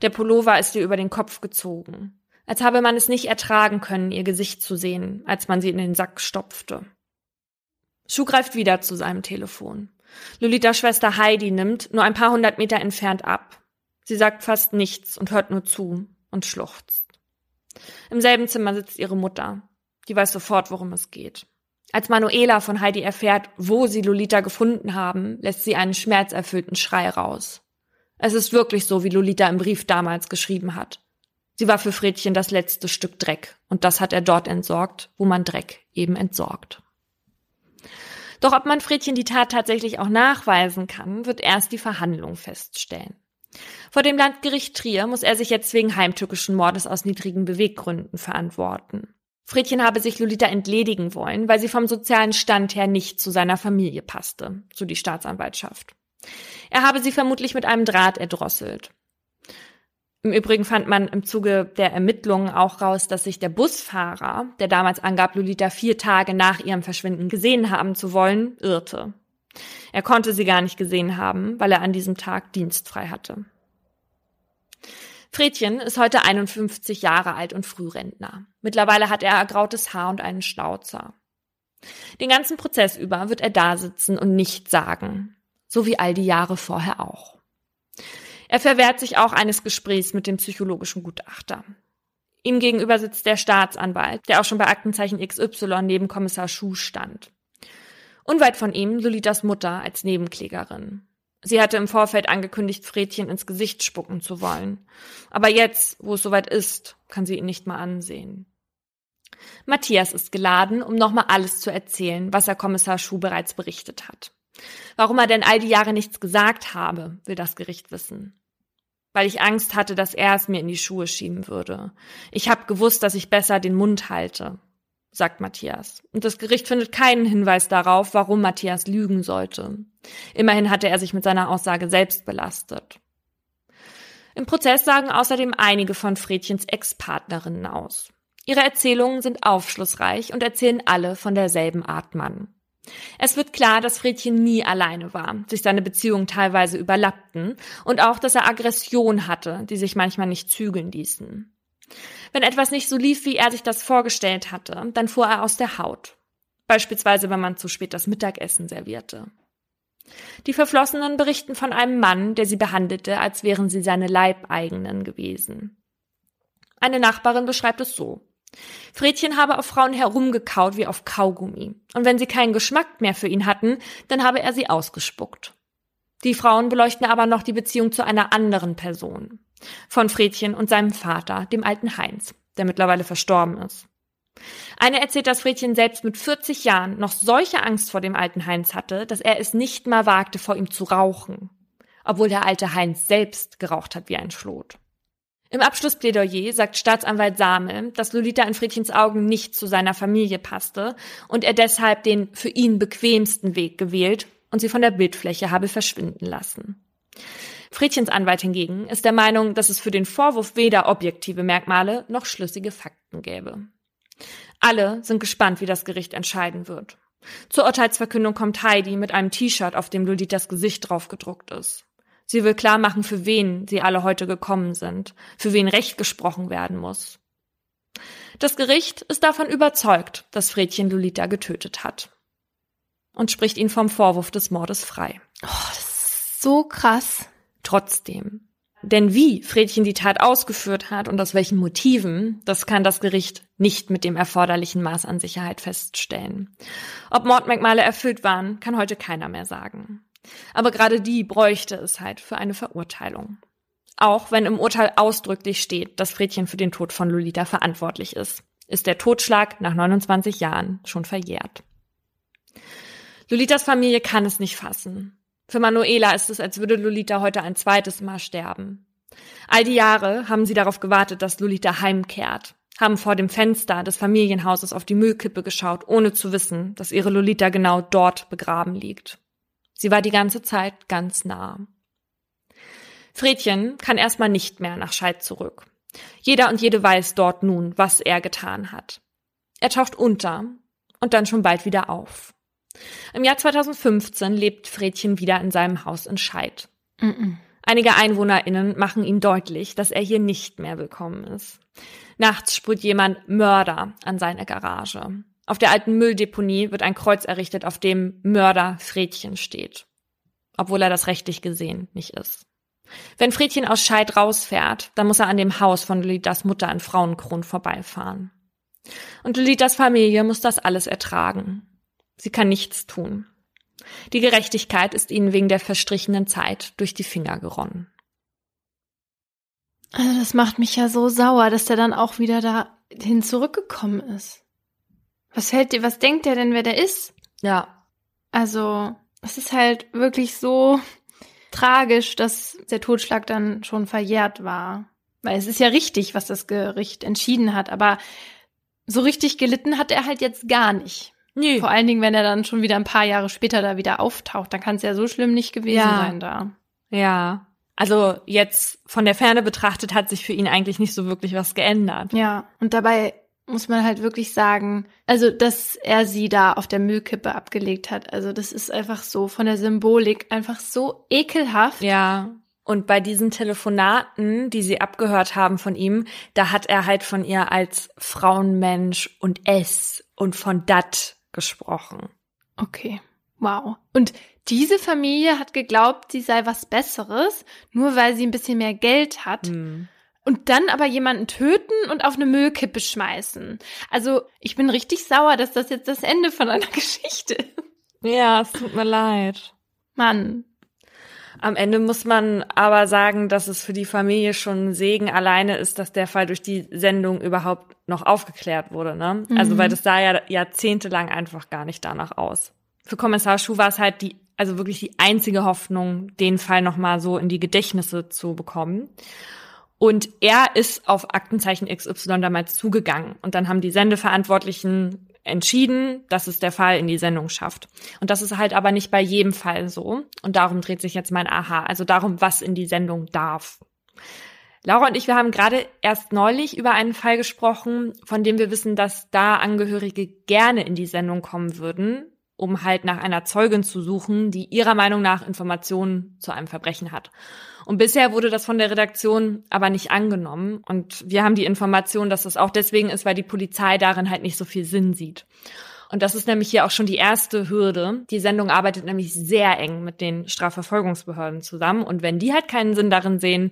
Der Pullover ist ihr über den Kopf gezogen als habe man es nicht ertragen können, ihr Gesicht zu sehen, als man sie in den Sack stopfte. Schuh greift wieder zu seinem Telefon. Lolitas Schwester Heidi nimmt nur ein paar hundert Meter entfernt ab. Sie sagt fast nichts und hört nur zu und schluchzt. Im selben Zimmer sitzt ihre Mutter. Die weiß sofort, worum es geht. Als Manuela von Heidi erfährt, wo sie Lolita gefunden haben, lässt sie einen schmerzerfüllten Schrei raus. Es ist wirklich so, wie Lolita im Brief damals geschrieben hat. Sie war für Fredchen das letzte Stück Dreck, und das hat er dort entsorgt, wo man Dreck eben entsorgt. Doch ob man Fredchen die Tat tatsächlich auch nachweisen kann, wird erst die Verhandlung feststellen. Vor dem Landgericht Trier muss er sich jetzt wegen heimtückischen Mordes aus niedrigen Beweggründen verantworten. Fredchen habe sich Lolita entledigen wollen, weil sie vom sozialen Stand her nicht zu seiner Familie passte, so die Staatsanwaltschaft. Er habe sie vermutlich mit einem Draht erdrosselt. Im Übrigen fand man im Zuge der Ermittlungen auch raus, dass sich der Busfahrer, der damals angab, Lolita vier Tage nach ihrem Verschwinden gesehen haben zu wollen, irrte. Er konnte sie gar nicht gesehen haben, weil er an diesem Tag dienstfrei hatte. Fredchen ist heute 51 Jahre alt und Frührentner. Mittlerweile hat er ergrautes Haar und einen Schnauzer. Den ganzen Prozess über wird er da sitzen und nichts sagen. So wie all die Jahre vorher auch. Er verwehrt sich auch eines Gesprächs mit dem psychologischen Gutachter. Ihm gegenüber sitzt der Staatsanwalt, der auch schon bei Aktenzeichen XY neben Kommissar Schuh stand. Unweit von ihm Lolitas Mutter als Nebenklägerin. Sie hatte im Vorfeld angekündigt, Fredchen ins Gesicht spucken zu wollen. Aber jetzt, wo es soweit ist, kann sie ihn nicht mal ansehen. Matthias ist geladen, um nochmal alles zu erzählen, was er Kommissar Schuh bereits berichtet hat. Warum er denn all die Jahre nichts gesagt habe, will das Gericht wissen. Weil ich Angst hatte, dass er es mir in die Schuhe schieben würde. Ich habe gewusst, dass ich besser den Mund halte, sagt Matthias. Und das Gericht findet keinen Hinweis darauf, warum Matthias lügen sollte. Immerhin hatte er sich mit seiner Aussage selbst belastet. Im Prozess sagen außerdem einige von Fredchens Ex-Partnerinnen aus. Ihre Erzählungen sind aufschlussreich und erzählen alle von derselben Art Mann. Es wird klar, dass Fredchen nie alleine war, sich seine Beziehungen teilweise überlappten und auch, dass er Aggression hatte, die sich manchmal nicht zügeln ließen. Wenn etwas nicht so lief, wie er sich das vorgestellt hatte, dann fuhr er aus der Haut. Beispielsweise, wenn man zu spät das Mittagessen servierte. Die Verflossenen berichten von einem Mann, der sie behandelte, als wären sie seine Leibeigenen gewesen. Eine Nachbarin beschreibt es so. Fredchen habe auf Frauen herumgekaut wie auf Kaugummi. Und wenn sie keinen Geschmack mehr für ihn hatten, dann habe er sie ausgespuckt. Die Frauen beleuchten aber noch die Beziehung zu einer anderen Person. Von Fredchen und seinem Vater, dem alten Heinz, der mittlerweile verstorben ist. Eine erzählt, dass Fredchen selbst mit 40 Jahren noch solche Angst vor dem alten Heinz hatte, dass er es nicht mal wagte, vor ihm zu rauchen. Obwohl der alte Heinz selbst geraucht hat wie ein Schlot. Im Abschlussplädoyer sagt Staatsanwalt Samel, dass Lolita in Fredchens Augen nicht zu seiner Familie passte und er deshalb den für ihn bequemsten Weg gewählt und sie von der Bildfläche habe verschwinden lassen. Fredchens Anwalt hingegen ist der Meinung, dass es für den Vorwurf weder objektive Merkmale noch schlüssige Fakten gäbe. Alle sind gespannt, wie das Gericht entscheiden wird. Zur Urteilsverkündung kommt Heidi mit einem T-Shirt, auf dem Lolitas Gesicht drauf gedruckt ist. Sie will klar machen, für wen sie alle heute gekommen sind, für wen Recht gesprochen werden muss. Das Gericht ist davon überzeugt, dass Fredchen Lolita getötet hat und spricht ihn vom Vorwurf des Mordes frei. Oh, das ist so krass. Trotzdem. Denn wie Fredchen die Tat ausgeführt hat und aus welchen Motiven, das kann das Gericht nicht mit dem erforderlichen Maß an Sicherheit feststellen. Ob Mordmerkmale erfüllt waren, kann heute keiner mehr sagen. Aber gerade die bräuchte es halt für eine Verurteilung. Auch wenn im Urteil ausdrücklich steht, dass Fredchen für den Tod von Lolita verantwortlich ist, ist der Totschlag nach 29 Jahren schon verjährt. Lolitas Familie kann es nicht fassen. Für Manuela ist es, als würde Lolita heute ein zweites Mal sterben. All die Jahre haben sie darauf gewartet, dass Lolita heimkehrt, haben vor dem Fenster des Familienhauses auf die Müllkippe geschaut, ohne zu wissen, dass ihre Lolita genau dort begraben liegt. Sie war die ganze Zeit ganz nah. Fredchen kann erstmal nicht mehr nach Scheid zurück. Jeder und jede weiß dort nun, was er getan hat. Er taucht unter und dann schon bald wieder auf. Im Jahr 2015 lebt Fredchen wieder in seinem Haus in Scheid. Mm -mm. Einige EinwohnerInnen machen ihm deutlich, dass er hier nicht mehr willkommen ist. Nachts sprüht jemand Mörder an seine Garage. Auf der alten Mülldeponie wird ein Kreuz errichtet, auf dem Mörder Fredchen steht. Obwohl er das rechtlich gesehen nicht ist. Wenn Fredchen aus Scheid rausfährt, dann muss er an dem Haus von Lolitas Mutter in Frauenkron vorbeifahren. Und Lolitas Familie muss das alles ertragen. Sie kann nichts tun. Die Gerechtigkeit ist ihnen wegen der verstrichenen Zeit durch die Finger geronnen. Also das macht mich ja so sauer, dass der dann auch wieder dahin zurückgekommen ist. Was hält dir, was denkt der denn, wer der ist? Ja. Also, es ist halt wirklich so tragisch, dass der Totschlag dann schon verjährt war. Weil es ist ja richtig, was das Gericht entschieden hat, aber so richtig gelitten hat er halt jetzt gar nicht. Nee. Vor allen Dingen, wenn er dann schon wieder ein paar Jahre später da wieder auftaucht, dann kann es ja so schlimm nicht gewesen ja. sein da. Ja. Also jetzt von der Ferne betrachtet hat sich für ihn eigentlich nicht so wirklich was geändert. Ja. Und dabei muss man halt wirklich sagen, also dass er sie da auf der Müllkippe abgelegt hat. Also das ist einfach so von der Symbolik einfach so ekelhaft. Ja. Und bei diesen Telefonaten, die sie abgehört haben von ihm, da hat er halt von ihr als Frauenmensch und es und von dat gesprochen. Okay. Wow. Und diese Familie hat geglaubt, sie sei was Besseres, nur weil sie ein bisschen mehr Geld hat. Mhm und dann aber jemanden töten und auf eine Müllkippe schmeißen. Also ich bin richtig sauer, dass das jetzt das Ende von einer Geschichte ist. Ja, es tut mir leid. Mann. Am Ende muss man aber sagen, dass es für die Familie schon ein Segen alleine ist, dass der Fall durch die Sendung überhaupt noch aufgeklärt wurde. Ne? Mhm. Also weil das sah ja jahrzehntelang einfach gar nicht danach aus. Für Kommissar Schuh war es halt die, also wirklich die einzige Hoffnung, den Fall nochmal so in die Gedächtnisse zu bekommen. Und er ist auf Aktenzeichen XY damals zugegangen. Und dann haben die Sendeverantwortlichen entschieden, dass es der Fall in die Sendung schafft. Und das ist halt aber nicht bei jedem Fall so. Und darum dreht sich jetzt mein Aha. Also darum, was in die Sendung darf. Laura und ich, wir haben gerade erst neulich über einen Fall gesprochen, von dem wir wissen, dass da Angehörige gerne in die Sendung kommen würden, um halt nach einer Zeugin zu suchen, die ihrer Meinung nach Informationen zu einem Verbrechen hat. Und bisher wurde das von der Redaktion aber nicht angenommen. Und wir haben die Information, dass das auch deswegen ist, weil die Polizei darin halt nicht so viel Sinn sieht. Und das ist nämlich hier auch schon die erste Hürde. Die Sendung arbeitet nämlich sehr eng mit den Strafverfolgungsbehörden zusammen. Und wenn die halt keinen Sinn darin sehen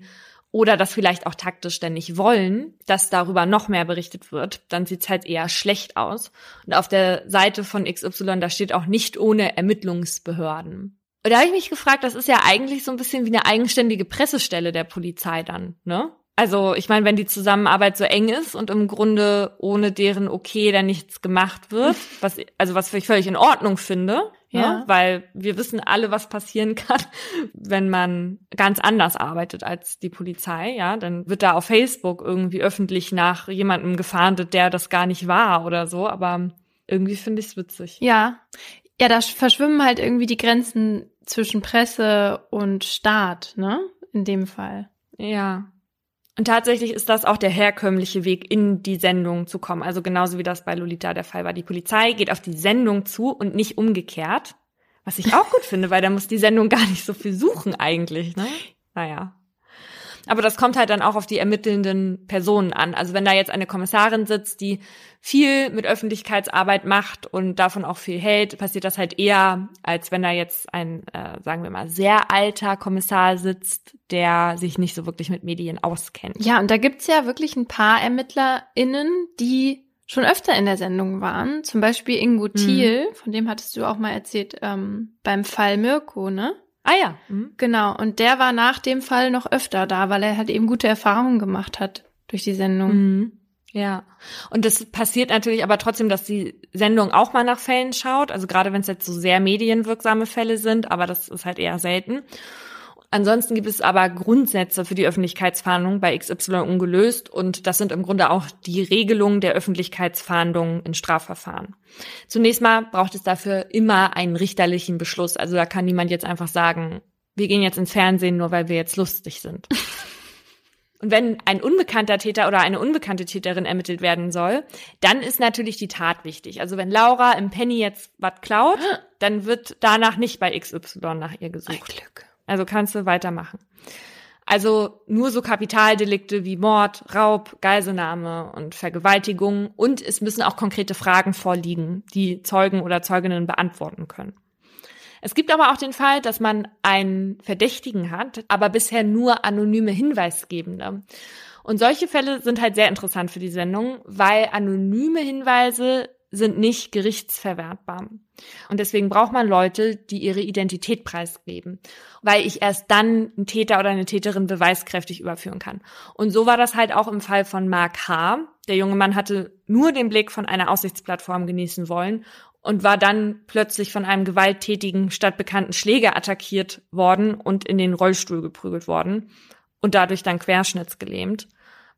oder das vielleicht auch taktisch ständig wollen, dass darüber noch mehr berichtet wird, dann sieht's halt eher schlecht aus. Und auf der Seite von XY, da steht auch nicht ohne Ermittlungsbehörden. Und da habe ich mich gefragt, das ist ja eigentlich so ein bisschen wie eine eigenständige Pressestelle der Polizei dann, ne? Also ich meine, wenn die Zusammenarbeit so eng ist und im Grunde ohne deren Okay dann nichts gemacht wird, was also was ich völlig in Ordnung finde, ne? ja. ne? weil wir wissen alle, was passieren kann, wenn man ganz anders arbeitet als die Polizei, ja, dann wird da auf Facebook irgendwie öffentlich nach jemandem gefahndet, der das gar nicht war oder so, aber irgendwie finde ich es witzig. Ja. Ja, da verschwimmen halt irgendwie die Grenzen zwischen Presse und Staat, ne? In dem Fall. Ja. Und tatsächlich ist das auch der herkömmliche Weg, in die Sendung zu kommen. Also genauso wie das bei Lolita der Fall war. Die Polizei geht auf die Sendung zu und nicht umgekehrt. Was ich auch gut finde, weil da muss die Sendung gar nicht so viel suchen eigentlich. Ne? Naja. Aber das kommt halt dann auch auf die ermittelnden Personen an. Also wenn da jetzt eine Kommissarin sitzt, die viel mit Öffentlichkeitsarbeit macht und davon auch viel hält, passiert das halt eher, als wenn da jetzt ein, äh, sagen wir mal, sehr alter Kommissar sitzt, der sich nicht so wirklich mit Medien auskennt. Ja, und da gibt's ja wirklich ein paar ErmittlerInnen, die schon öfter in der Sendung waren. Zum Beispiel Ingo mhm. Thiel, mhm. von dem hattest du auch mal erzählt, ähm, beim Fall Mirko, ne? Ah ja. Mhm. Genau. Und der war nach dem Fall noch öfter da, weil er halt eben gute Erfahrungen gemacht hat durch die Sendung. Mhm. Ja. Und das passiert natürlich aber trotzdem, dass die Sendung auch mal nach Fällen schaut. Also gerade wenn es jetzt so sehr medienwirksame Fälle sind, aber das ist halt eher selten. Ansonsten gibt es aber Grundsätze für die Öffentlichkeitsfahndung bei XY ungelöst und das sind im Grunde auch die Regelungen der Öffentlichkeitsfahndung in Strafverfahren. Zunächst mal braucht es dafür immer einen richterlichen Beschluss. Also da kann niemand jetzt einfach sagen, wir gehen jetzt ins Fernsehen, nur weil wir jetzt lustig sind. Und wenn ein unbekannter Täter oder eine unbekannte Täterin ermittelt werden soll, dann ist natürlich die Tat wichtig. Also wenn Laura im Penny jetzt was klaut, dann wird danach nicht bei XY nach ihr gesucht. Ein Glück. Also kannst du weitermachen. Also nur so Kapitaldelikte wie Mord, Raub, Geiselnahme und Vergewaltigung und es müssen auch konkrete Fragen vorliegen, die Zeugen oder Zeuginnen beantworten können. Es gibt aber auch den Fall, dass man einen Verdächtigen hat, aber bisher nur anonyme Hinweisgebende. Und solche Fälle sind halt sehr interessant für die Sendung, weil anonyme Hinweise sind nicht gerichtsverwertbar. Und deswegen braucht man Leute, die ihre Identität preisgeben, weil ich erst dann einen Täter oder eine Täterin beweiskräftig überführen kann. Und so war das halt auch im Fall von Mark H. Der junge Mann hatte nur den Blick von einer Aussichtsplattform genießen wollen und war dann plötzlich von einem gewalttätigen, stadtbekannten Schläger attackiert worden und in den Rollstuhl geprügelt worden und dadurch dann querschnittsgelähmt.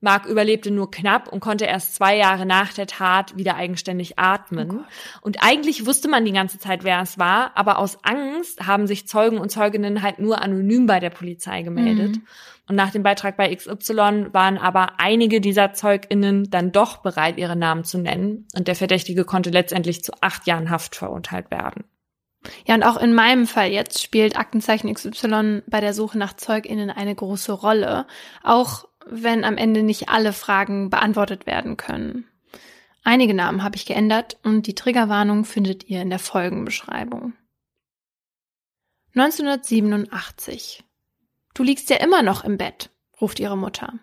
Mark überlebte nur knapp und konnte erst zwei Jahre nach der Tat wieder eigenständig atmen. Oh und eigentlich wusste man die ganze Zeit, wer es war, aber aus Angst haben sich Zeugen und Zeuginnen halt nur anonym bei der Polizei gemeldet. Mhm. Und nach dem Beitrag bei XY waren aber einige dieser ZeugInnen dann doch bereit, ihre Namen zu nennen. Und der Verdächtige konnte letztendlich zu acht Jahren Haft verurteilt werden. Ja, und auch in meinem Fall jetzt spielt Aktenzeichen XY bei der Suche nach ZeugInnen eine große Rolle. Auch wenn am Ende nicht alle Fragen beantwortet werden können. Einige Namen habe ich geändert und die Triggerwarnung findet ihr in der Folgenbeschreibung. 1987. Du liegst ja immer noch im Bett, ruft ihre Mutter.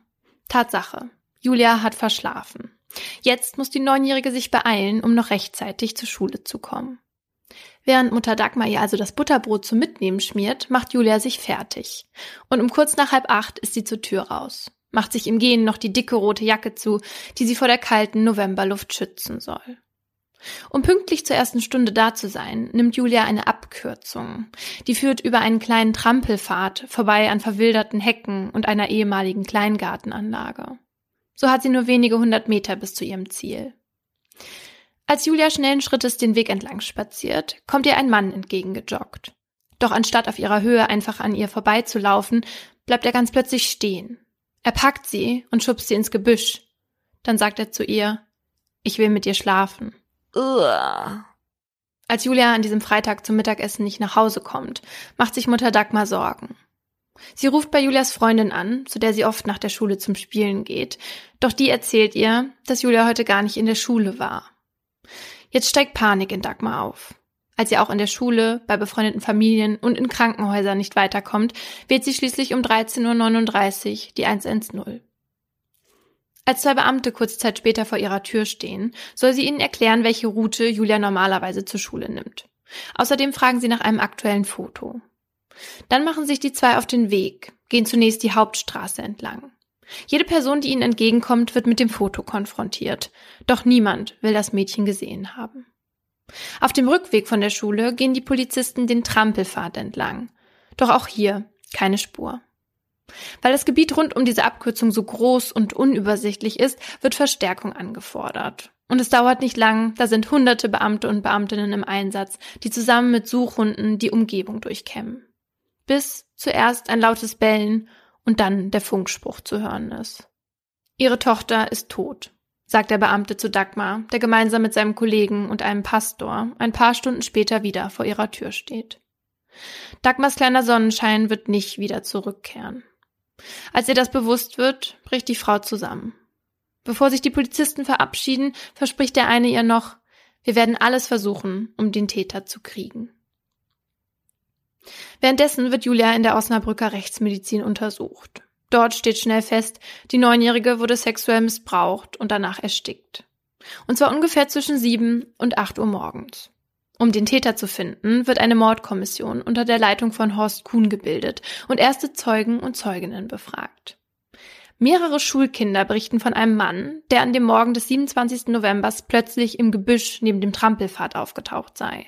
Tatsache. Julia hat verschlafen. Jetzt muss die Neunjährige sich beeilen, um noch rechtzeitig zur Schule zu kommen. Während Mutter Dagmar ihr also das Butterbrot zum Mitnehmen schmiert, macht Julia sich fertig. Und um kurz nach halb acht ist sie zur Tür raus macht sich im Gehen noch die dicke rote Jacke zu, die sie vor der kalten Novemberluft schützen soll. Um pünktlich zur ersten Stunde da zu sein, nimmt Julia eine Abkürzung. Die führt über einen kleinen Trampelpfad vorbei an verwilderten Hecken und einer ehemaligen Kleingartenanlage. So hat sie nur wenige hundert Meter bis zu ihrem Ziel. Als Julia schnellen Schrittes den Weg entlang spaziert, kommt ihr ein Mann entgegengejoggt. Doch anstatt auf ihrer Höhe einfach an ihr vorbeizulaufen, bleibt er ganz plötzlich stehen. Er packt sie und schubst sie ins Gebüsch. Dann sagt er zu ihr, ich will mit dir schlafen. Uah. Als Julia an diesem Freitag zum Mittagessen nicht nach Hause kommt, macht sich Mutter Dagmar Sorgen. Sie ruft bei Julias Freundin an, zu der sie oft nach der Schule zum Spielen geht, doch die erzählt ihr, dass Julia heute gar nicht in der Schule war. Jetzt steigt Panik in Dagmar auf. Als sie auch in der Schule, bei befreundeten Familien und in Krankenhäusern nicht weiterkommt, wählt sie schließlich um 13.39 Uhr die 110. Als zwei Beamte kurze Zeit später vor ihrer Tür stehen, soll sie ihnen erklären, welche Route Julia normalerweise zur Schule nimmt. Außerdem fragen sie nach einem aktuellen Foto. Dann machen sich die zwei auf den Weg, gehen zunächst die Hauptstraße entlang. Jede Person, die ihnen entgegenkommt, wird mit dem Foto konfrontiert. Doch niemand will das Mädchen gesehen haben. Auf dem Rückweg von der Schule gehen die Polizisten den Trampelpfad entlang. Doch auch hier keine Spur. Weil das Gebiet rund um diese Abkürzung so groß und unübersichtlich ist, wird Verstärkung angefordert. Und es dauert nicht lang, da sind hunderte Beamte und Beamtinnen im Einsatz, die zusammen mit Suchhunden die Umgebung durchkämmen. Bis zuerst ein lautes Bellen und dann der Funkspruch zu hören ist. Ihre Tochter ist tot, sagt der Beamte zu Dagmar, der gemeinsam mit seinem Kollegen und einem Pastor ein paar Stunden später wieder vor ihrer Tür steht. Dagmars kleiner Sonnenschein wird nicht wieder zurückkehren. Als ihr das bewusst wird, bricht die Frau zusammen. Bevor sich die Polizisten verabschieden, verspricht der eine ihr noch, wir werden alles versuchen, um den Täter zu kriegen. Währenddessen wird Julia in der Osnabrücker Rechtsmedizin untersucht. Dort steht schnell fest, die Neunjährige wurde sexuell missbraucht und danach erstickt. Und zwar ungefähr zwischen sieben und acht Uhr morgens. Um den Täter zu finden, wird eine Mordkommission unter der Leitung von Horst Kuhn gebildet und erste Zeugen und Zeuginnen befragt. Mehrere Schulkinder berichten von einem Mann, der an dem Morgen des 27. Novembers plötzlich im Gebüsch neben dem Trampelpfad aufgetaucht sei.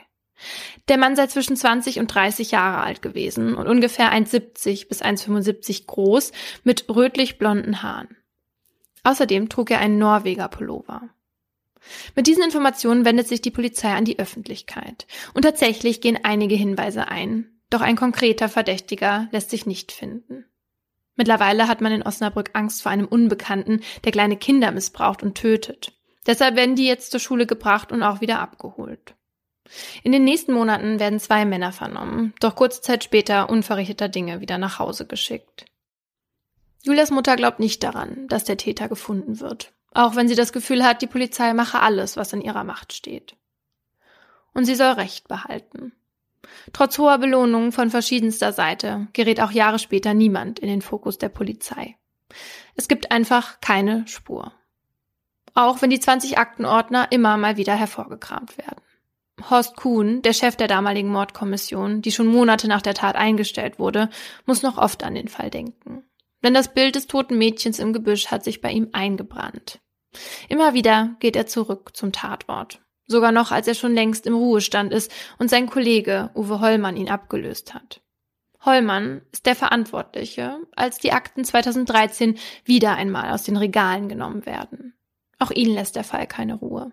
Der Mann sei zwischen 20 und 30 Jahre alt gewesen und ungefähr 1,70 bis 1,75 groß mit rötlich-blonden Haaren. Außerdem trug er einen Norweger Pullover. Mit diesen Informationen wendet sich die Polizei an die Öffentlichkeit. Und tatsächlich gehen einige Hinweise ein. Doch ein konkreter Verdächtiger lässt sich nicht finden. Mittlerweile hat man in Osnabrück Angst vor einem Unbekannten, der kleine Kinder missbraucht und tötet. Deshalb werden die jetzt zur Schule gebracht und auch wieder abgeholt. In den nächsten Monaten werden zwei Männer vernommen, doch kurze Zeit später unverrichteter Dinge wieder nach Hause geschickt. Julias Mutter glaubt nicht daran, dass der Täter gefunden wird, auch wenn sie das Gefühl hat, die Polizei mache alles, was in ihrer Macht steht. Und sie soll Recht behalten. Trotz hoher Belohnungen von verschiedenster Seite gerät auch Jahre später niemand in den Fokus der Polizei. Es gibt einfach keine Spur. Auch wenn die 20 Aktenordner immer mal wieder hervorgekramt werden. Horst Kuhn, der Chef der damaligen Mordkommission, die schon Monate nach der Tat eingestellt wurde, muss noch oft an den Fall denken. Denn das Bild des toten Mädchens im Gebüsch hat sich bei ihm eingebrannt. Immer wieder geht er zurück zum Tatort. Sogar noch, als er schon längst im Ruhestand ist und sein Kollege Uwe Hollmann ihn abgelöst hat. Hollmann ist der Verantwortliche, als die Akten 2013 wieder einmal aus den Regalen genommen werden. Auch ihn lässt der Fall keine Ruhe.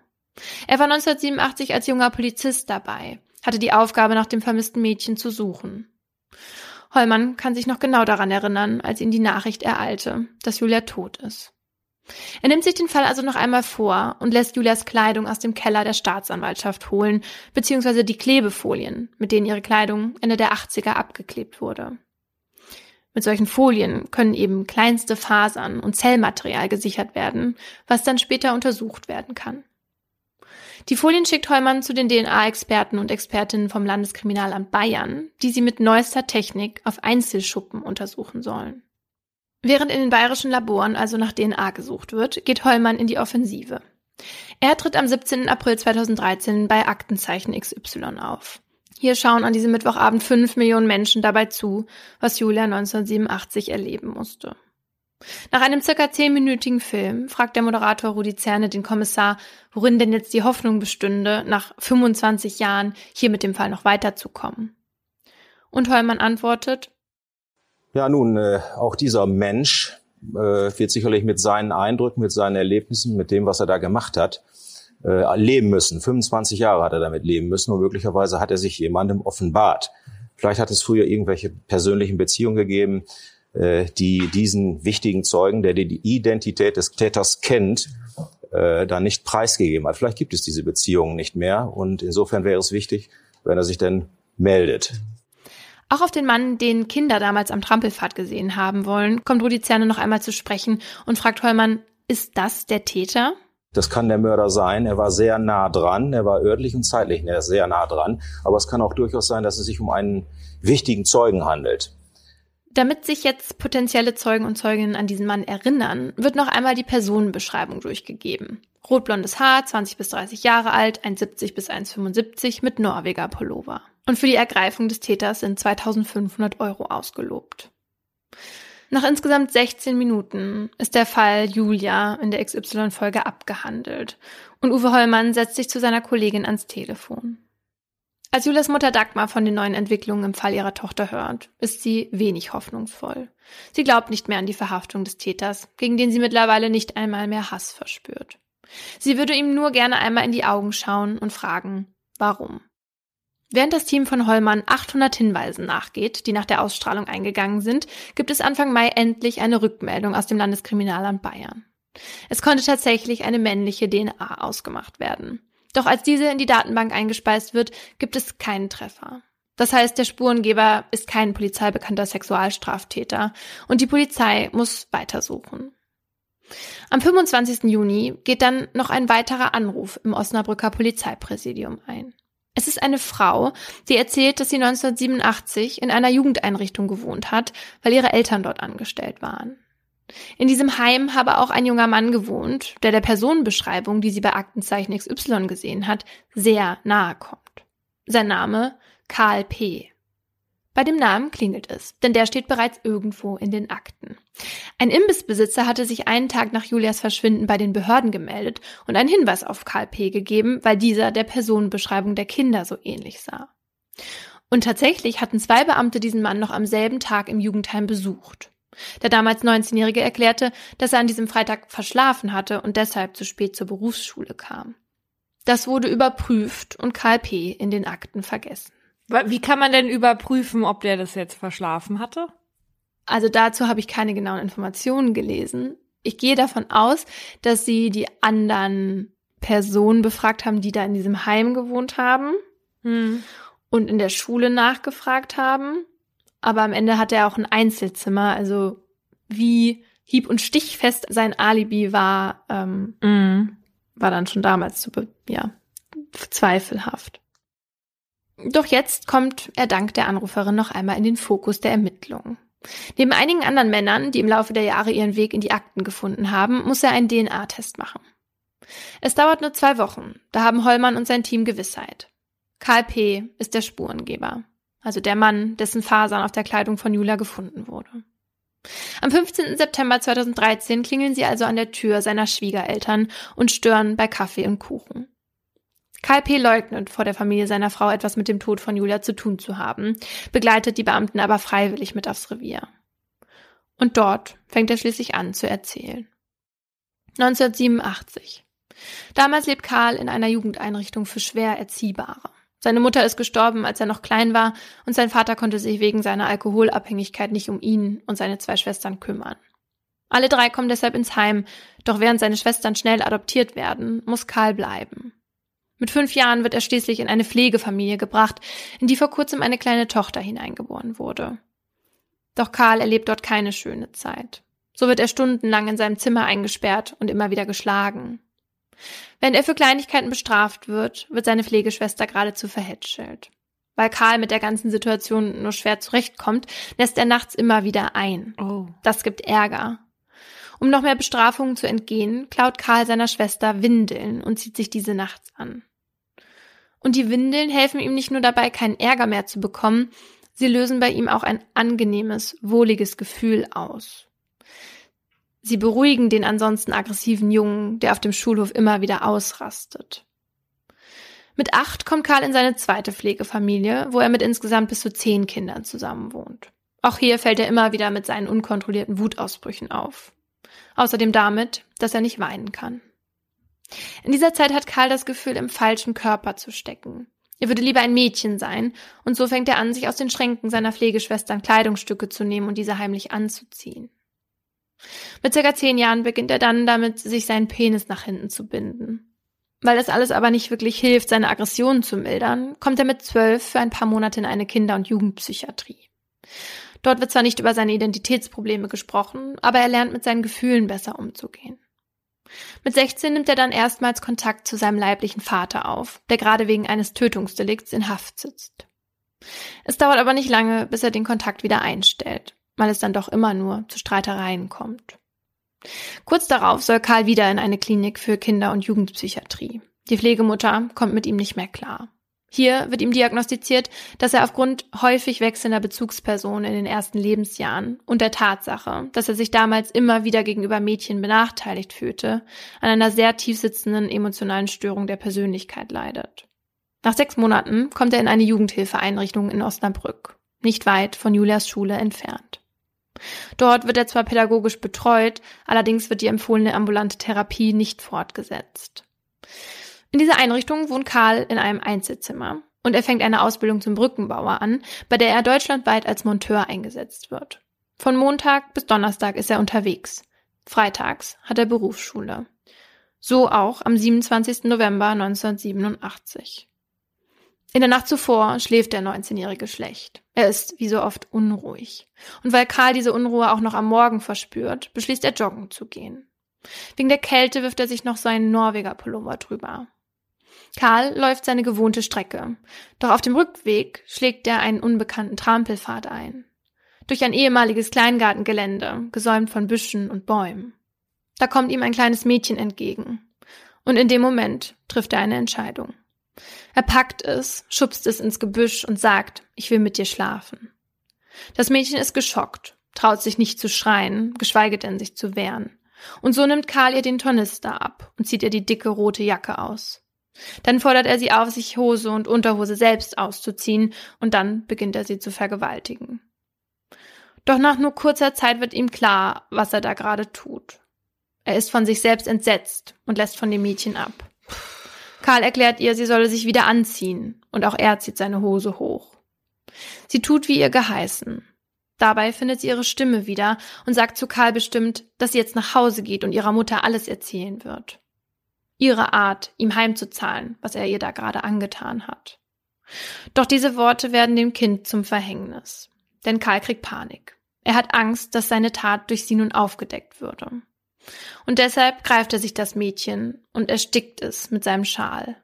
Er war 1987 als junger Polizist dabei, hatte die Aufgabe, nach dem vermissten Mädchen zu suchen. Hollmann kann sich noch genau daran erinnern, als ihn die Nachricht ereilte, dass Julia tot ist. Er nimmt sich den Fall also noch einmal vor und lässt Julias Kleidung aus dem Keller der Staatsanwaltschaft holen, beziehungsweise die Klebefolien, mit denen ihre Kleidung Ende der 80er abgeklebt wurde. Mit solchen Folien können eben kleinste Fasern und Zellmaterial gesichert werden, was dann später untersucht werden kann. Die Folien schickt Heumann zu den DNA-Experten und Expertinnen vom Landeskriminalamt Bayern, die sie mit neuester Technik auf Einzelschuppen untersuchen sollen. Während in den bayerischen Laboren also nach DNA gesucht wird, geht Hollmann in die Offensive. Er tritt am 17. April 2013 bei Aktenzeichen XY auf. Hier schauen an diesem Mittwochabend fünf Millionen Menschen dabei zu, was Julia 1987 erleben musste. Nach einem circa zehnminütigen Film fragt der Moderator Rudi Zerne den Kommissar, worin denn jetzt die Hoffnung bestünde, nach 25 Jahren hier mit dem Fall noch weiterzukommen. Und Heumann antwortet, ja, nun, äh, auch dieser Mensch äh, wird sicherlich mit seinen Eindrücken, mit seinen Erlebnissen, mit dem, was er da gemacht hat, äh, leben müssen. 25 Jahre hat er damit leben müssen und möglicherweise hat er sich jemandem offenbart. Vielleicht hat es früher irgendwelche persönlichen Beziehungen gegeben, die diesen wichtigen Zeugen, der die Identität des Täters kennt, äh, dann nicht preisgegeben hat. Vielleicht gibt es diese Beziehungen nicht mehr und insofern wäre es wichtig, wenn er sich denn meldet. Auch auf den Mann, den Kinder damals am Trampelpfad gesehen haben wollen, kommt Rudi Zerne noch einmal zu sprechen und fragt Hollmann, ist das der Täter? Das kann der Mörder sein. Er war sehr nah dran. Er war örtlich und zeitlich sehr nah dran. Aber es kann auch durchaus sein, dass es sich um einen wichtigen Zeugen handelt. Damit sich jetzt potenzielle Zeugen und Zeuginnen an diesen Mann erinnern, wird noch einmal die Personenbeschreibung durchgegeben. Rotblondes Haar, 20 bis 30 Jahre alt, 1,70 bis 1,75 mit Norweger Pullover. Und für die Ergreifung des Täters sind 2500 Euro ausgelobt. Nach insgesamt 16 Minuten ist der Fall Julia in der XY-Folge abgehandelt und Uwe Hollmann setzt sich zu seiner Kollegin ans Telefon. Als Julias Mutter Dagmar von den neuen Entwicklungen im Fall ihrer Tochter hört, ist sie wenig hoffnungsvoll. Sie glaubt nicht mehr an die Verhaftung des Täters, gegen den sie mittlerweile nicht einmal mehr Hass verspürt. Sie würde ihm nur gerne einmal in die Augen schauen und fragen, warum. Während das Team von Hollmann 800 Hinweisen nachgeht, die nach der Ausstrahlung eingegangen sind, gibt es Anfang Mai endlich eine Rückmeldung aus dem Landeskriminalamt Bayern. Es konnte tatsächlich eine männliche DNA ausgemacht werden. Doch als diese in die Datenbank eingespeist wird, gibt es keinen Treffer. Das heißt, der Spurengeber ist kein polizeibekannter Sexualstraftäter und die Polizei muss weitersuchen. Am 25. Juni geht dann noch ein weiterer Anruf im Osnabrücker Polizeipräsidium ein. Es ist eine Frau, die erzählt, dass sie 1987 in einer Jugendeinrichtung gewohnt hat, weil ihre Eltern dort angestellt waren. In diesem Heim habe auch ein junger Mann gewohnt, der der Personenbeschreibung, die sie bei Aktenzeichen XY gesehen hat, sehr nahe kommt. Sein Name Karl P. Bei dem Namen klingelt es, denn der steht bereits irgendwo in den Akten. Ein Imbissbesitzer hatte sich einen Tag nach Julias Verschwinden bei den Behörden gemeldet und einen Hinweis auf Karl P. gegeben, weil dieser der Personenbeschreibung der Kinder so ähnlich sah. Und tatsächlich hatten zwei Beamte diesen Mann noch am selben Tag im Jugendheim besucht. Der damals 19-Jährige erklärte, dass er an diesem Freitag verschlafen hatte und deshalb zu spät zur Berufsschule kam. Das wurde überprüft und Karl P. in den Akten vergessen. Wie kann man denn überprüfen, ob der das jetzt verschlafen hatte? Also dazu habe ich keine genauen Informationen gelesen. Ich gehe davon aus, dass sie die anderen Personen befragt haben, die da in diesem Heim gewohnt haben hm. und in der Schule nachgefragt haben. Aber am Ende hat er auch ein Einzelzimmer. Also wie hieb- und stichfest sein Alibi war, ähm, mm. war dann schon damals zu, ja, zweifelhaft. Doch jetzt kommt er dank der Anruferin noch einmal in den Fokus der Ermittlungen. Neben einigen anderen Männern, die im Laufe der Jahre ihren Weg in die Akten gefunden haben, muss er einen DNA-Test machen. Es dauert nur zwei Wochen, da haben Hollmann und sein Team Gewissheit. Karl P. ist der Spurengeber, also der Mann, dessen Fasern auf der Kleidung von Julia gefunden wurde. Am 15. September 2013 klingeln sie also an der Tür seiner Schwiegereltern und stören bei Kaffee und Kuchen. Karl P. leugnet vor der Familie seiner Frau etwas mit dem Tod von Julia zu tun zu haben, begleitet die Beamten aber freiwillig mit aufs Revier. Und dort fängt er schließlich an zu erzählen. 1987. Damals lebt Karl in einer Jugendeinrichtung für schwer Erziehbare. Seine Mutter ist gestorben, als er noch klein war, und sein Vater konnte sich wegen seiner Alkoholabhängigkeit nicht um ihn und seine zwei Schwestern kümmern. Alle drei kommen deshalb ins Heim, doch während seine Schwestern schnell adoptiert werden, muss Karl bleiben. Mit fünf Jahren wird er schließlich in eine Pflegefamilie gebracht, in die vor kurzem eine kleine Tochter hineingeboren wurde. Doch Karl erlebt dort keine schöne Zeit. So wird er stundenlang in seinem Zimmer eingesperrt und immer wieder geschlagen. Während er für Kleinigkeiten bestraft wird, wird seine Pflegeschwester geradezu verhätschelt. Weil Karl mit der ganzen Situation nur schwer zurechtkommt, lässt er nachts immer wieder ein. Oh. Das gibt Ärger. Um noch mehr Bestrafungen zu entgehen, klaut Karl seiner Schwester Windeln und zieht sich diese nachts an. Und die Windeln helfen ihm nicht nur dabei, keinen Ärger mehr zu bekommen, sie lösen bei ihm auch ein angenehmes, wohliges Gefühl aus. Sie beruhigen den ansonsten aggressiven Jungen, der auf dem Schulhof immer wieder ausrastet. Mit acht kommt Karl in seine zweite Pflegefamilie, wo er mit insgesamt bis zu zehn Kindern zusammenwohnt. Auch hier fällt er immer wieder mit seinen unkontrollierten Wutausbrüchen auf. Außerdem damit, dass er nicht weinen kann. In dieser Zeit hat Karl das Gefühl, im falschen Körper zu stecken. Er würde lieber ein Mädchen sein, und so fängt er an, sich aus den Schränken seiner Pflegeschwestern Kleidungsstücke zu nehmen und diese heimlich anzuziehen. Mit circa zehn Jahren beginnt er dann damit, sich seinen Penis nach hinten zu binden. Weil das alles aber nicht wirklich hilft, seine Aggressionen zu mildern, kommt er mit zwölf für ein paar Monate in eine Kinder- und Jugendpsychiatrie. Dort wird zwar nicht über seine Identitätsprobleme gesprochen, aber er lernt mit seinen Gefühlen besser umzugehen. Mit 16 nimmt er dann erstmals Kontakt zu seinem leiblichen Vater auf, der gerade wegen eines Tötungsdelikts in Haft sitzt. Es dauert aber nicht lange, bis er den Kontakt wieder einstellt, weil es dann doch immer nur zu Streitereien kommt. Kurz darauf soll Karl wieder in eine Klinik für Kinder- und Jugendpsychiatrie. Die Pflegemutter kommt mit ihm nicht mehr klar. Hier wird ihm diagnostiziert, dass er aufgrund häufig wechselnder Bezugspersonen in den ersten Lebensjahren und der Tatsache, dass er sich damals immer wieder gegenüber Mädchen benachteiligt fühlte, an einer sehr tief sitzenden emotionalen Störung der Persönlichkeit leidet. Nach sechs Monaten kommt er in eine Jugendhilfeeinrichtung in Osnabrück, nicht weit von Julias Schule entfernt. Dort wird er zwar pädagogisch betreut, allerdings wird die empfohlene ambulante Therapie nicht fortgesetzt. In dieser Einrichtung wohnt Karl in einem Einzelzimmer und er fängt eine Ausbildung zum Brückenbauer an, bei der er deutschlandweit als Monteur eingesetzt wird. Von Montag bis Donnerstag ist er unterwegs. Freitags hat er Berufsschule. So auch am 27. November 1987. In der Nacht zuvor schläft der 19-Jährige schlecht. Er ist, wie so oft, unruhig. Und weil Karl diese Unruhe auch noch am Morgen verspürt, beschließt er joggen zu gehen. Wegen der Kälte wirft er sich noch seinen Norweger Pullover drüber. Karl läuft seine gewohnte Strecke. Doch auf dem Rückweg schlägt er einen unbekannten Trampelpfad ein. Durch ein ehemaliges Kleingartengelände, gesäumt von Büschen und Bäumen. Da kommt ihm ein kleines Mädchen entgegen. Und in dem Moment trifft er eine Entscheidung. Er packt es, schubst es ins Gebüsch und sagt, ich will mit dir schlafen. Das Mädchen ist geschockt, traut sich nicht zu schreien, geschweige denn sich zu wehren. Und so nimmt Karl ihr den Tornister ab und zieht ihr die dicke rote Jacke aus. Dann fordert er sie auf, sich Hose und Unterhose selbst auszuziehen, und dann beginnt er sie zu vergewaltigen. Doch nach nur kurzer Zeit wird ihm klar, was er da gerade tut. Er ist von sich selbst entsetzt und lässt von dem Mädchen ab. Karl erklärt ihr, sie solle sich wieder anziehen, und auch er zieht seine Hose hoch. Sie tut wie ihr geheißen. Dabei findet sie ihre Stimme wieder und sagt zu Karl bestimmt, dass sie jetzt nach Hause geht und ihrer Mutter alles erzählen wird ihre Art, ihm heimzuzahlen, was er ihr da gerade angetan hat. Doch diese Worte werden dem Kind zum Verhängnis. Denn Karl kriegt Panik. Er hat Angst, dass seine Tat durch sie nun aufgedeckt würde. Und deshalb greift er sich das Mädchen und erstickt es mit seinem Schal.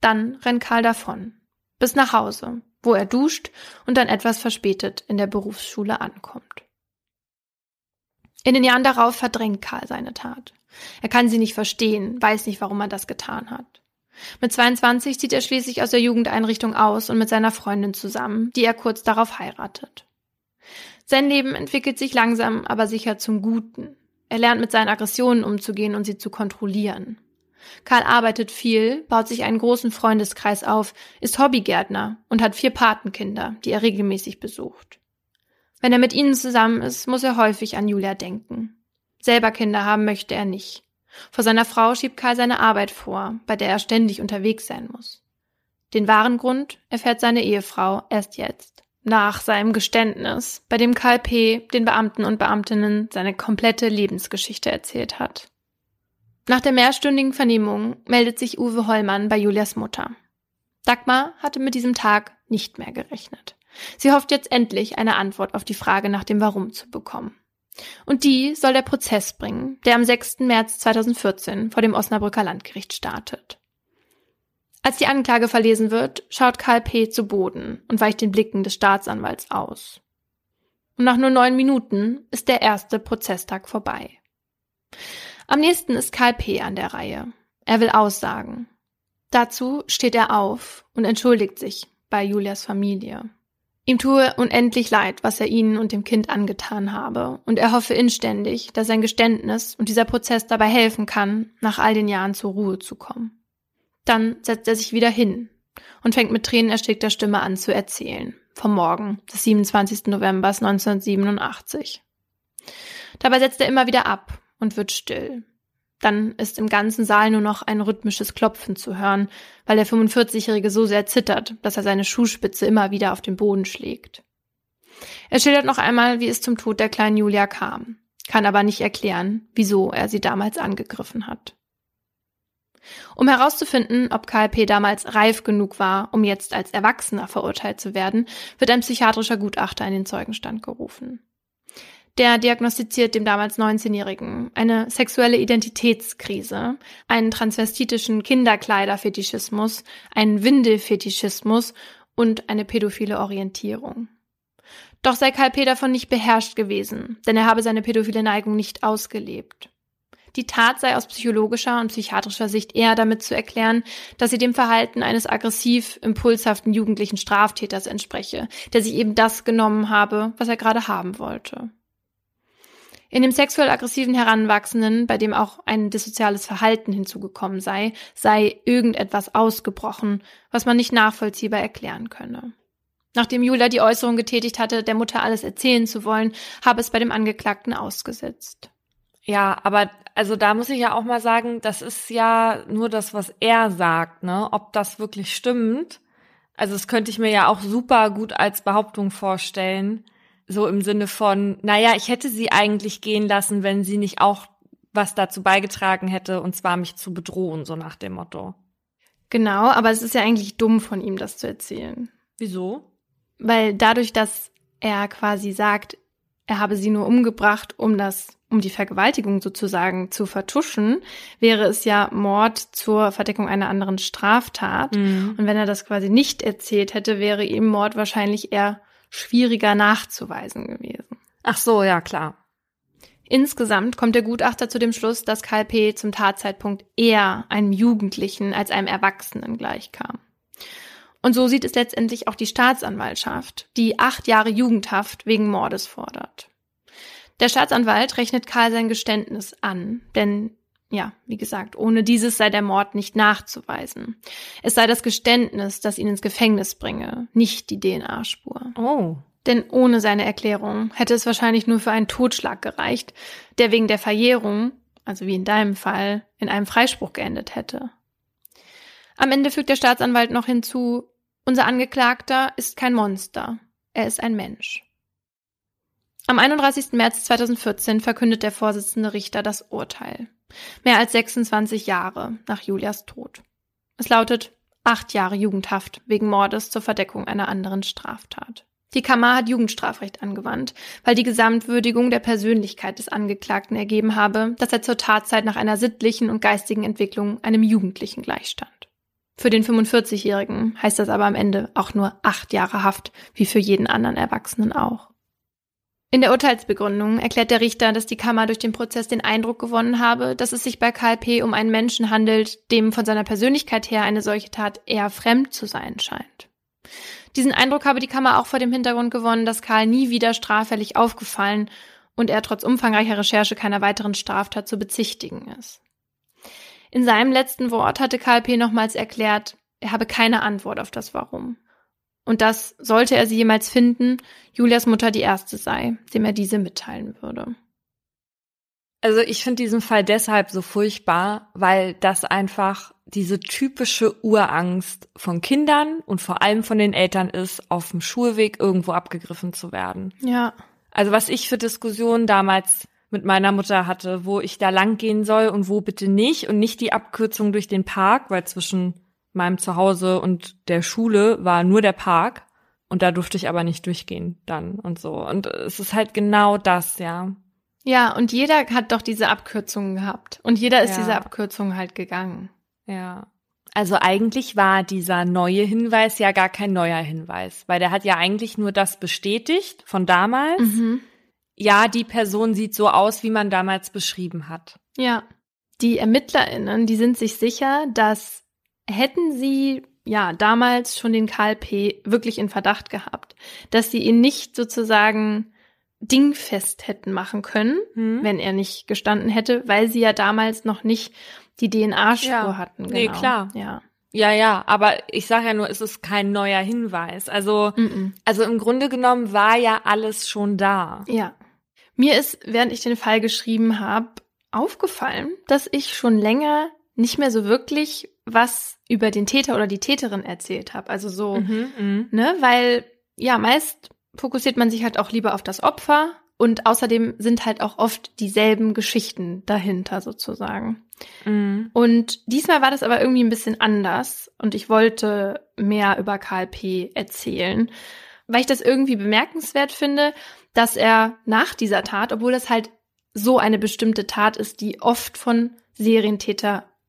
Dann rennt Karl davon, bis nach Hause, wo er duscht und dann etwas verspätet in der Berufsschule ankommt. In den Jahren darauf verdrängt Karl seine Tat. Er kann sie nicht verstehen, weiß nicht, warum er das getan hat. Mit 22 zieht er schließlich aus der Jugendeinrichtung aus und mit seiner Freundin zusammen, die er kurz darauf heiratet. Sein Leben entwickelt sich langsam, aber sicher zum Guten. Er lernt mit seinen Aggressionen umzugehen und sie zu kontrollieren. Karl arbeitet viel, baut sich einen großen Freundeskreis auf, ist Hobbygärtner und hat vier Patenkinder, die er regelmäßig besucht. Wenn er mit ihnen zusammen ist, muss er häufig an Julia denken. Selber Kinder haben möchte er nicht. Vor seiner Frau schiebt Karl seine Arbeit vor, bei der er ständig unterwegs sein muss. Den wahren Grund erfährt seine Ehefrau erst jetzt. Nach seinem Geständnis, bei dem Karl P. den Beamten und Beamtinnen seine komplette Lebensgeschichte erzählt hat. Nach der mehrstündigen Vernehmung meldet sich Uwe Hollmann bei Julias Mutter. Dagmar hatte mit diesem Tag nicht mehr gerechnet. Sie hofft jetzt endlich eine Antwort auf die Frage nach dem Warum zu bekommen. Und die soll der Prozess bringen, der am 6. März 2014 vor dem Osnabrücker Landgericht startet. Als die Anklage verlesen wird, schaut Karl P. zu Boden und weicht den Blicken des Staatsanwalts aus. Und nach nur neun Minuten ist der erste Prozesstag vorbei. Am nächsten ist Karl P. an der Reihe. Er will aussagen. Dazu steht er auf und entschuldigt sich bei Julias Familie. Ihm tue unendlich leid, was er ihnen und dem Kind angetan habe, und er hoffe inständig, dass sein Geständnis und dieser Prozess dabei helfen kann, nach all den Jahren zur Ruhe zu kommen. Dann setzt er sich wieder hin und fängt mit tränenerstickter Stimme an zu erzählen, vom Morgen des 27. November 1987. Dabei setzt er immer wieder ab und wird still. Dann ist im ganzen Saal nur noch ein rhythmisches Klopfen zu hören, weil der 45-Jährige so sehr zittert, dass er seine Schuhspitze immer wieder auf den Boden schlägt. Er schildert noch einmal, wie es zum Tod der kleinen Julia kam. kann aber nicht erklären, wieso er sie damals angegriffen hat. Um herauszufinden, ob KLP damals reif genug war, um jetzt als Erwachsener verurteilt zu werden, wird ein psychiatrischer Gutachter in den Zeugenstand gerufen. Der diagnostiziert dem damals 19-Jährigen eine sexuelle Identitätskrise, einen transvestitischen Kinderkleiderfetischismus, einen Windelfetischismus und eine pädophile Orientierung. Doch sei Kalpe davon nicht beherrscht gewesen, denn er habe seine pädophile Neigung nicht ausgelebt. Die Tat sei aus psychologischer und psychiatrischer Sicht eher damit zu erklären, dass sie dem Verhalten eines aggressiv impulshaften jugendlichen Straftäters entspreche, der sich eben das genommen habe, was er gerade haben wollte. In dem sexuell aggressiven Heranwachsenden, bei dem auch ein dissoziales Verhalten hinzugekommen sei, sei irgendetwas ausgebrochen, was man nicht nachvollziehbar erklären könne. Nachdem Julia die Äußerung getätigt hatte, der Mutter alles erzählen zu wollen, habe es bei dem Angeklagten ausgesetzt. Ja, aber also da muss ich ja auch mal sagen, das ist ja nur das, was er sagt, ne? Ob das wirklich stimmt. Also das könnte ich mir ja auch super gut als Behauptung vorstellen. So im Sinne von, naja, ich hätte sie eigentlich gehen lassen, wenn sie nicht auch was dazu beigetragen hätte, und zwar mich zu bedrohen, so nach dem Motto. Genau, aber es ist ja eigentlich dumm von ihm, das zu erzählen. Wieso? Weil dadurch, dass er quasi sagt, er habe sie nur umgebracht, um das, um die Vergewaltigung sozusagen zu vertuschen, wäre es ja Mord zur Verdeckung einer anderen Straftat. Mhm. Und wenn er das quasi nicht erzählt hätte, wäre ihm Mord wahrscheinlich eher schwieriger nachzuweisen gewesen. Ach so, ja, klar. Insgesamt kommt der Gutachter zu dem Schluss, dass Karl P. zum Tatzeitpunkt eher einem Jugendlichen als einem Erwachsenen gleichkam. Und so sieht es letztendlich auch die Staatsanwaltschaft, die acht Jahre Jugendhaft wegen Mordes fordert. Der Staatsanwalt rechnet Karl sein Geständnis an, denn ja, wie gesagt, ohne dieses sei der Mord nicht nachzuweisen. Es sei das Geständnis, das ihn ins Gefängnis bringe, nicht die DNA-Spur. Oh. Denn ohne seine Erklärung hätte es wahrscheinlich nur für einen Totschlag gereicht, der wegen der Verjährung, also wie in deinem Fall, in einem Freispruch geendet hätte. Am Ende fügt der Staatsanwalt noch hinzu, unser Angeklagter ist kein Monster, er ist ein Mensch. Am 31. März 2014 verkündet der Vorsitzende Richter das Urteil. Mehr als 26 Jahre nach Julias Tod. Es lautet acht Jahre Jugendhaft wegen Mordes zur Verdeckung einer anderen Straftat. Die Kammer hat Jugendstrafrecht angewandt, weil die Gesamtwürdigung der Persönlichkeit des Angeklagten ergeben habe, dass er zur Tatzeit nach einer sittlichen und geistigen Entwicklung einem Jugendlichen gleichstand. Für den 45-Jährigen heißt das aber am Ende auch nur acht Jahre Haft, wie für jeden anderen Erwachsenen auch. In der Urteilsbegründung erklärt der Richter, dass die Kammer durch den Prozess den Eindruck gewonnen habe, dass es sich bei KLP um einen Menschen handelt, dem von seiner Persönlichkeit her eine solche Tat eher fremd zu sein scheint. Diesen Eindruck habe die Kammer auch vor dem Hintergrund gewonnen, dass Karl nie wieder straffällig aufgefallen und er trotz umfangreicher Recherche keiner weiteren Straftat zu bezichtigen ist. In seinem letzten Wort hatte Karl P. nochmals erklärt, er habe keine Antwort auf das Warum. Und dass, sollte er sie jemals finden, Julias Mutter die erste sei, dem er diese mitteilen würde. Also ich finde diesen Fall deshalb so furchtbar, weil das einfach diese typische Urangst von Kindern und vor allem von den Eltern ist, auf dem Schulweg irgendwo abgegriffen zu werden. Ja. Also was ich für Diskussionen damals mit meiner Mutter hatte, wo ich da lang gehen soll und wo bitte nicht und nicht die Abkürzung durch den Park, weil zwischen meinem Zuhause und der Schule war nur der Park und da durfte ich aber nicht durchgehen dann und so. Und es ist halt genau das, ja. Ja, und jeder hat doch diese Abkürzungen gehabt und jeder ist ja. diese Abkürzung halt gegangen. Ja. Also eigentlich war dieser neue Hinweis ja gar kein neuer Hinweis, weil der hat ja eigentlich nur das bestätigt von damals. Mhm ja, die Person sieht so aus, wie man damals beschrieben hat. Ja. Die ErmittlerInnen, die sind sich sicher, dass hätten sie ja damals schon den Karl P. wirklich in Verdacht gehabt, dass sie ihn nicht sozusagen dingfest hätten machen können, hm. wenn er nicht gestanden hätte, weil sie ja damals noch nicht die DNA-Spur ja. hatten. Genau. Nee, klar. Ja. Ja, ja, aber ich sage ja nur, es ist kein neuer Hinweis. Also, mm -mm. also im Grunde genommen war ja alles schon da. Ja. Mir ist, während ich den Fall geschrieben habe, aufgefallen, dass ich schon länger nicht mehr so wirklich was über den Täter oder die Täterin erzählt habe. Also so, mhm, mhm, ne, weil ja, meist fokussiert man sich halt auch lieber auf das Opfer Und außerdem sind halt auch oft dieselben Geschichten dahinter sozusagen. Mhm. Und diesmal war das aber irgendwie ein bisschen anders und ich wollte mehr über Karl P. erzählen, weil ich das irgendwie bemerkenswert finde, dass er nach dieser Tat, obwohl das halt so eine bestimmte Tat ist, die oft von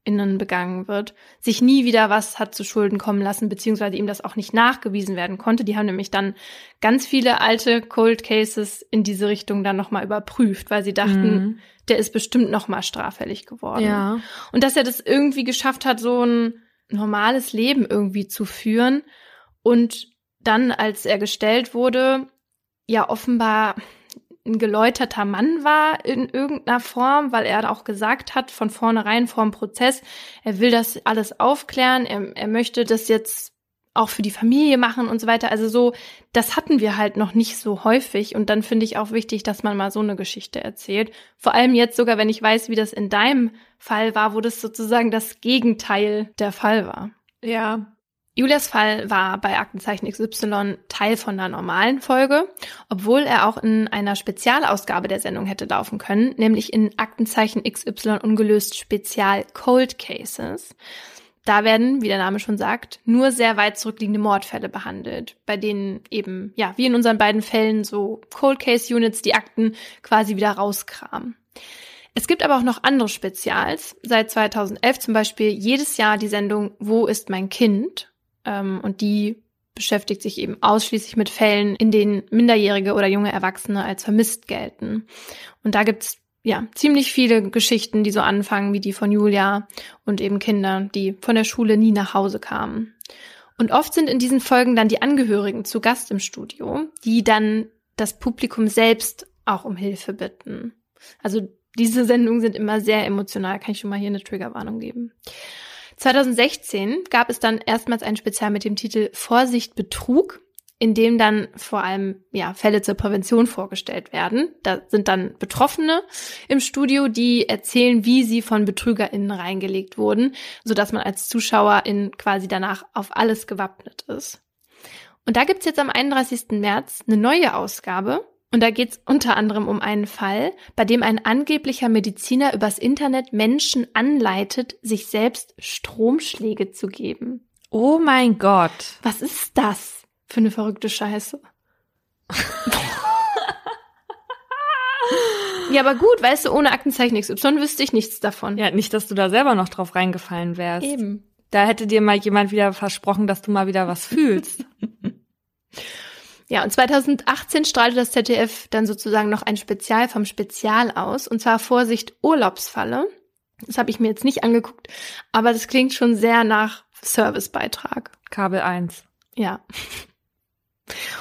SerientäterInnen begangen wird, sich nie wieder was hat zu Schulden kommen lassen, beziehungsweise ihm das auch nicht nachgewiesen werden konnte. Die haben nämlich dann ganz viele alte Cold Cases in diese Richtung dann nochmal überprüft, weil sie dachten, mhm. der ist bestimmt nochmal straffällig geworden. Ja. Und dass er das irgendwie geschafft hat, so ein normales Leben irgendwie zu führen und dann, als er gestellt wurde, ja offenbar ein geläuterter Mann war in irgendeiner Form, weil er auch gesagt hat, von vornherein vor dem Prozess, er will das alles aufklären, er, er möchte das jetzt auch für die Familie machen und so weiter. Also so, das hatten wir halt noch nicht so häufig. Und dann finde ich auch wichtig, dass man mal so eine Geschichte erzählt. Vor allem jetzt sogar, wenn ich weiß, wie das in deinem Fall war, wo das sozusagen das Gegenteil der Fall war. Ja, Julias Fall war bei Aktenzeichen XY Teil von einer normalen Folge, obwohl er auch in einer Spezialausgabe der Sendung hätte laufen können, nämlich in Aktenzeichen XY ungelöst Spezial Cold Cases. Da werden, wie der Name schon sagt, nur sehr weit zurückliegende Mordfälle behandelt, bei denen eben, ja, wie in unseren beiden Fällen so Cold Case Units die Akten quasi wieder rauskramen. Es gibt aber auch noch andere Spezials. Seit 2011 zum Beispiel jedes Jahr die Sendung Wo ist mein Kind? Ähm, und die beschäftigt sich eben ausschließlich mit Fällen, in denen Minderjährige oder junge Erwachsene als vermisst gelten. Und da gibt's ja ziemlich viele Geschichten, die so anfangen wie die von Julia und eben Kinder, die von der Schule nie nach Hause kamen. Und oft sind in diesen Folgen dann die Angehörigen zu Gast im Studio, die dann das Publikum selbst auch um Hilfe bitten. Also diese Sendungen sind immer sehr emotional, kann ich schon mal hier eine Triggerwarnung geben. 2016 gab es dann erstmals ein Spezial mit dem Titel Vorsicht Betrug, in dem dann vor allem ja Fälle zur Prävention vorgestellt werden. Da sind dann Betroffene im Studio, die erzählen, wie sie von BetrügerInnen reingelegt wurden, so dass man als Zuschauerin quasi danach auf alles gewappnet ist. Und da gibt's jetzt am 31. März eine neue Ausgabe und da geht es unter anderem um einen Fall, bei dem ein angeblicher Mediziner übers Internet Menschen anleitet, sich selbst Stromschläge zu geben. Oh mein Gott. Was ist das für eine verrückte Scheiße? ja, aber gut, weißt du, ohne Aktenzeichen XY wüsste ich nichts davon. Ja, nicht, dass du da selber noch drauf reingefallen wärst. Eben. Da hätte dir mal jemand wieder versprochen, dass du mal wieder was fühlst. Ja, und 2018 strahlte das ZDF dann sozusagen noch ein Spezial vom Spezial aus, und zwar Vorsicht Urlaubsfalle. Das habe ich mir jetzt nicht angeguckt, aber das klingt schon sehr nach Servicebeitrag. Kabel 1. Ja.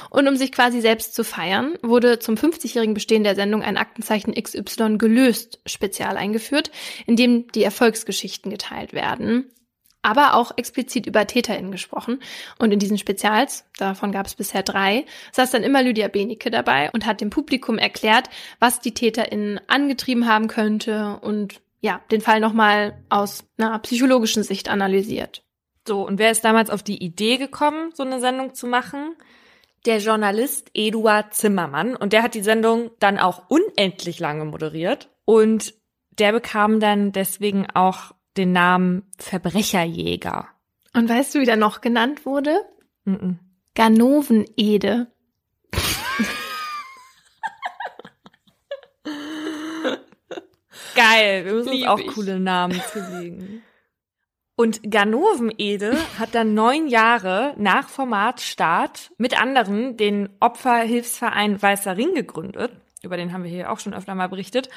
Und um sich quasi selbst zu feiern, wurde zum 50-jährigen Bestehen der Sendung ein Aktenzeichen XY gelöst Spezial eingeführt, in dem die Erfolgsgeschichten geteilt werden aber auch explizit über TäterInnen gesprochen. Und in diesen Spezials, davon gab es bisher drei, saß dann immer Lydia Benecke dabei und hat dem Publikum erklärt, was die TäterInnen angetrieben haben könnte und ja, den Fall nochmal aus einer psychologischen Sicht analysiert. So, und wer ist damals auf die Idee gekommen, so eine Sendung zu machen? Der Journalist Eduard Zimmermann. Und der hat die Sendung dann auch unendlich lange moderiert. Und der bekam dann deswegen auch den Namen Verbrecherjäger. Und weißt du, wie der noch genannt wurde? Mm -mm. Ganovenede. Geil, wir müssen uns auch ich. coole Namen zulegen. Und Ganovenede hat dann neun Jahre nach Formatstart mit anderen den Opferhilfsverein Weißer Ring gegründet über den haben wir hier auch schon öfter mal berichtet.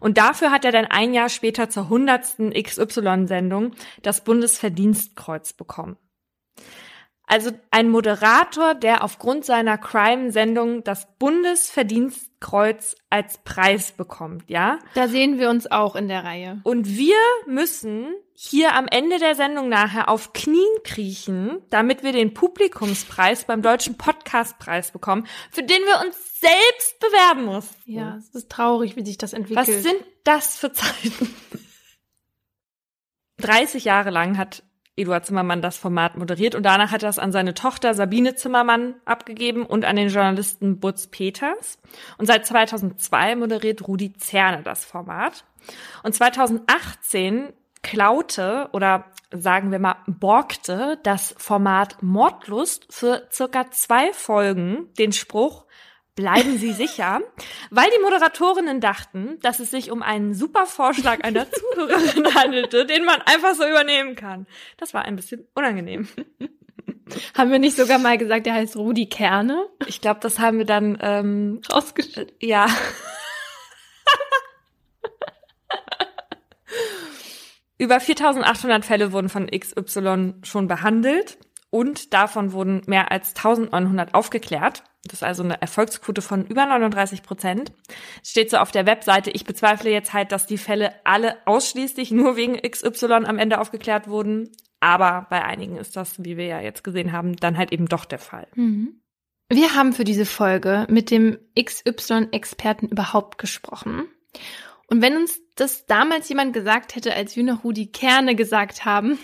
Und dafür hat er dann ein Jahr später zur hundertsten XY-Sendung das Bundesverdienstkreuz bekommen. Also ein Moderator, der aufgrund seiner Crime-Sendung das Bundesverdienstkreuz als Preis bekommt, ja? Da sehen wir uns auch in der Reihe. Und wir müssen hier am Ende der Sendung nachher auf Knien kriechen, damit wir den Publikumspreis beim Deutschen Podcastpreis bekommen, für den wir uns selbst bewerben mussten. Ja, es ist traurig, wie sich das entwickelt. Was sind das für Zeiten? 30 Jahre lang hat Eduard Zimmermann das Format moderiert und danach hat er es an seine Tochter Sabine Zimmermann abgegeben und an den Journalisten Butz Peters. Und seit 2002 moderiert Rudi Zerne das Format. Und 2018 klaute oder sagen wir mal borgte das Format Mordlust für circa zwei Folgen den Spruch Bleiben Sie sicher, weil die Moderatorinnen dachten, dass es sich um einen super Vorschlag einer Zuhörerin handelte, den man einfach so übernehmen kann. Das war ein bisschen unangenehm. Haben wir nicht sogar mal gesagt, der heißt Rudi Kerne? Ich glaube, das haben wir dann ähm, rausgestellt. Ja. Über 4800 Fälle wurden von XY schon behandelt und davon wurden mehr als 1900 aufgeklärt. Das ist also eine Erfolgsquote von über 39 Prozent. Steht so auf der Webseite. Ich bezweifle jetzt halt, dass die Fälle alle ausschließlich nur wegen XY am Ende aufgeklärt wurden. Aber bei einigen ist das, wie wir ja jetzt gesehen haben, dann halt eben doch der Fall. Mhm. Wir haben für diese Folge mit dem XY-Experten überhaupt gesprochen. Und wenn uns das damals jemand gesagt hätte, als wir noch Rudi Kerne gesagt haben,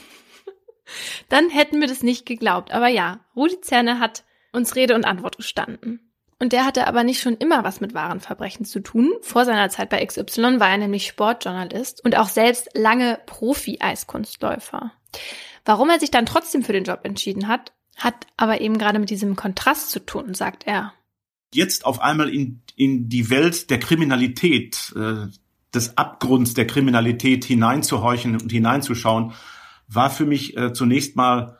dann hätten wir das nicht geglaubt. Aber ja, Rudi Zerne hat uns Rede und Antwort gestanden. Und der hatte aber nicht schon immer was mit wahren Verbrechen zu tun. Vor seiner Zeit bei XY war er nämlich Sportjournalist und auch selbst lange Profi-Eiskunstläufer. Warum er sich dann trotzdem für den Job entschieden hat, hat aber eben gerade mit diesem Kontrast zu tun, sagt er. Jetzt auf einmal in, in die Welt der Kriminalität, äh, des Abgrunds der Kriminalität hineinzuhorchen und hineinzuschauen, war für mich äh, zunächst mal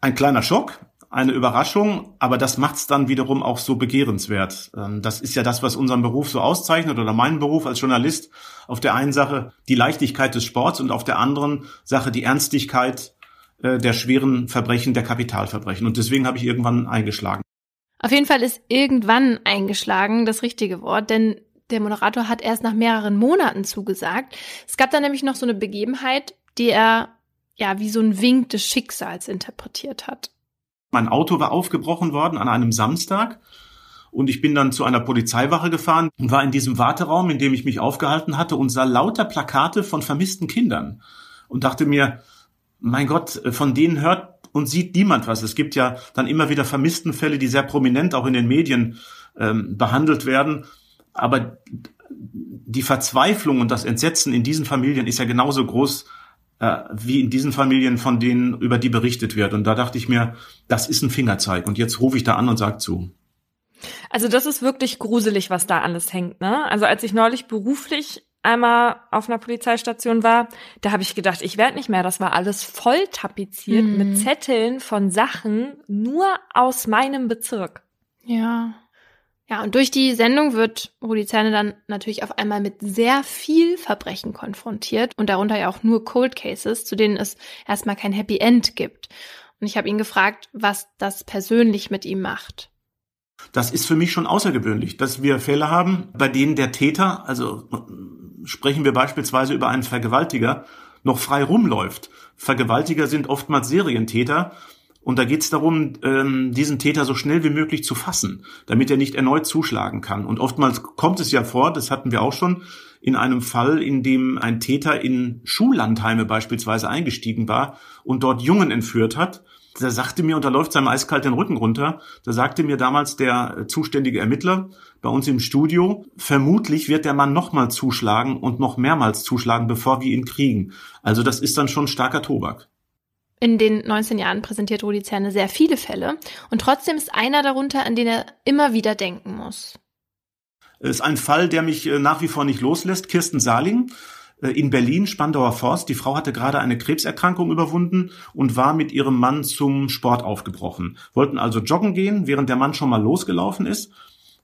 ein kleiner Schock, eine Überraschung, aber das macht es dann wiederum auch so begehrenswert. Ähm, das ist ja das, was unseren Beruf so auszeichnet oder meinen Beruf als Journalist. Auf der einen Sache die Leichtigkeit des Sports und auf der anderen Sache die Ernstigkeit äh, der schweren Verbrechen, der Kapitalverbrechen. Und deswegen habe ich irgendwann eingeschlagen. Auf jeden Fall ist irgendwann eingeschlagen das richtige Wort, denn der Moderator hat erst nach mehreren Monaten zugesagt. Es gab da nämlich noch so eine Begebenheit, die er ja wie so ein Wink des Schicksals interpretiert hat. Mein Auto war aufgebrochen worden an einem Samstag und ich bin dann zu einer Polizeiwache gefahren und war in diesem Warteraum, in dem ich mich aufgehalten hatte und sah lauter Plakate von vermissten Kindern und dachte mir, mein Gott, von denen hört und sieht niemand was. Es gibt ja dann immer wieder Vermisstenfälle, die sehr prominent auch in den Medien ähm, behandelt werden. Aber die Verzweiflung und das Entsetzen in diesen Familien ist ja genauso groß äh, wie in diesen Familien, von denen über die berichtet wird. Und da dachte ich mir, das ist ein Fingerzeig. Und jetzt rufe ich da an und sage zu. Also das ist wirklich gruselig, was da alles hängt. Ne? Also als ich neulich beruflich einmal auf einer Polizeistation war, da habe ich gedacht, ich werde nicht mehr. Das war alles voll tapeziert mhm. mit Zetteln von Sachen nur aus meinem Bezirk. Ja. Ja, und durch die Sendung wird Rudi Zerne dann natürlich auf einmal mit sehr viel Verbrechen konfrontiert und darunter ja auch nur Cold Cases, zu denen es erstmal kein Happy End gibt. Und ich habe ihn gefragt, was das persönlich mit ihm macht. Das ist für mich schon außergewöhnlich, dass wir Fälle haben, bei denen der Täter, also sprechen wir beispielsweise über einen Vergewaltiger, noch frei rumläuft. Vergewaltiger sind oftmals Serientäter, und da geht es darum, ähm, diesen Täter so schnell wie möglich zu fassen, damit er nicht erneut zuschlagen kann. Und oftmals kommt es ja vor, das hatten wir auch schon, in einem Fall, in dem ein Täter in Schullandheime beispielsweise eingestiegen war und dort Jungen entführt hat. Da sagte mir, und da läuft seinem eiskalt den Rücken runter, da sagte mir damals der zuständige Ermittler bei uns im Studio, vermutlich wird der Mann nochmal zuschlagen und noch mehrmals zuschlagen, bevor wir ihn kriegen. Also das ist dann schon starker Tobak. In den 19 Jahren präsentiert Rudi Zerne sehr viele Fälle und trotzdem ist einer darunter, an den er immer wieder denken muss. Es ist ein Fall, der mich äh, nach wie vor nicht loslässt. Kirsten Saling äh, in Berlin, Spandauer Forst. Die Frau hatte gerade eine Krebserkrankung überwunden und war mit ihrem Mann zum Sport aufgebrochen. Wollten also joggen gehen, während der Mann schon mal losgelaufen ist.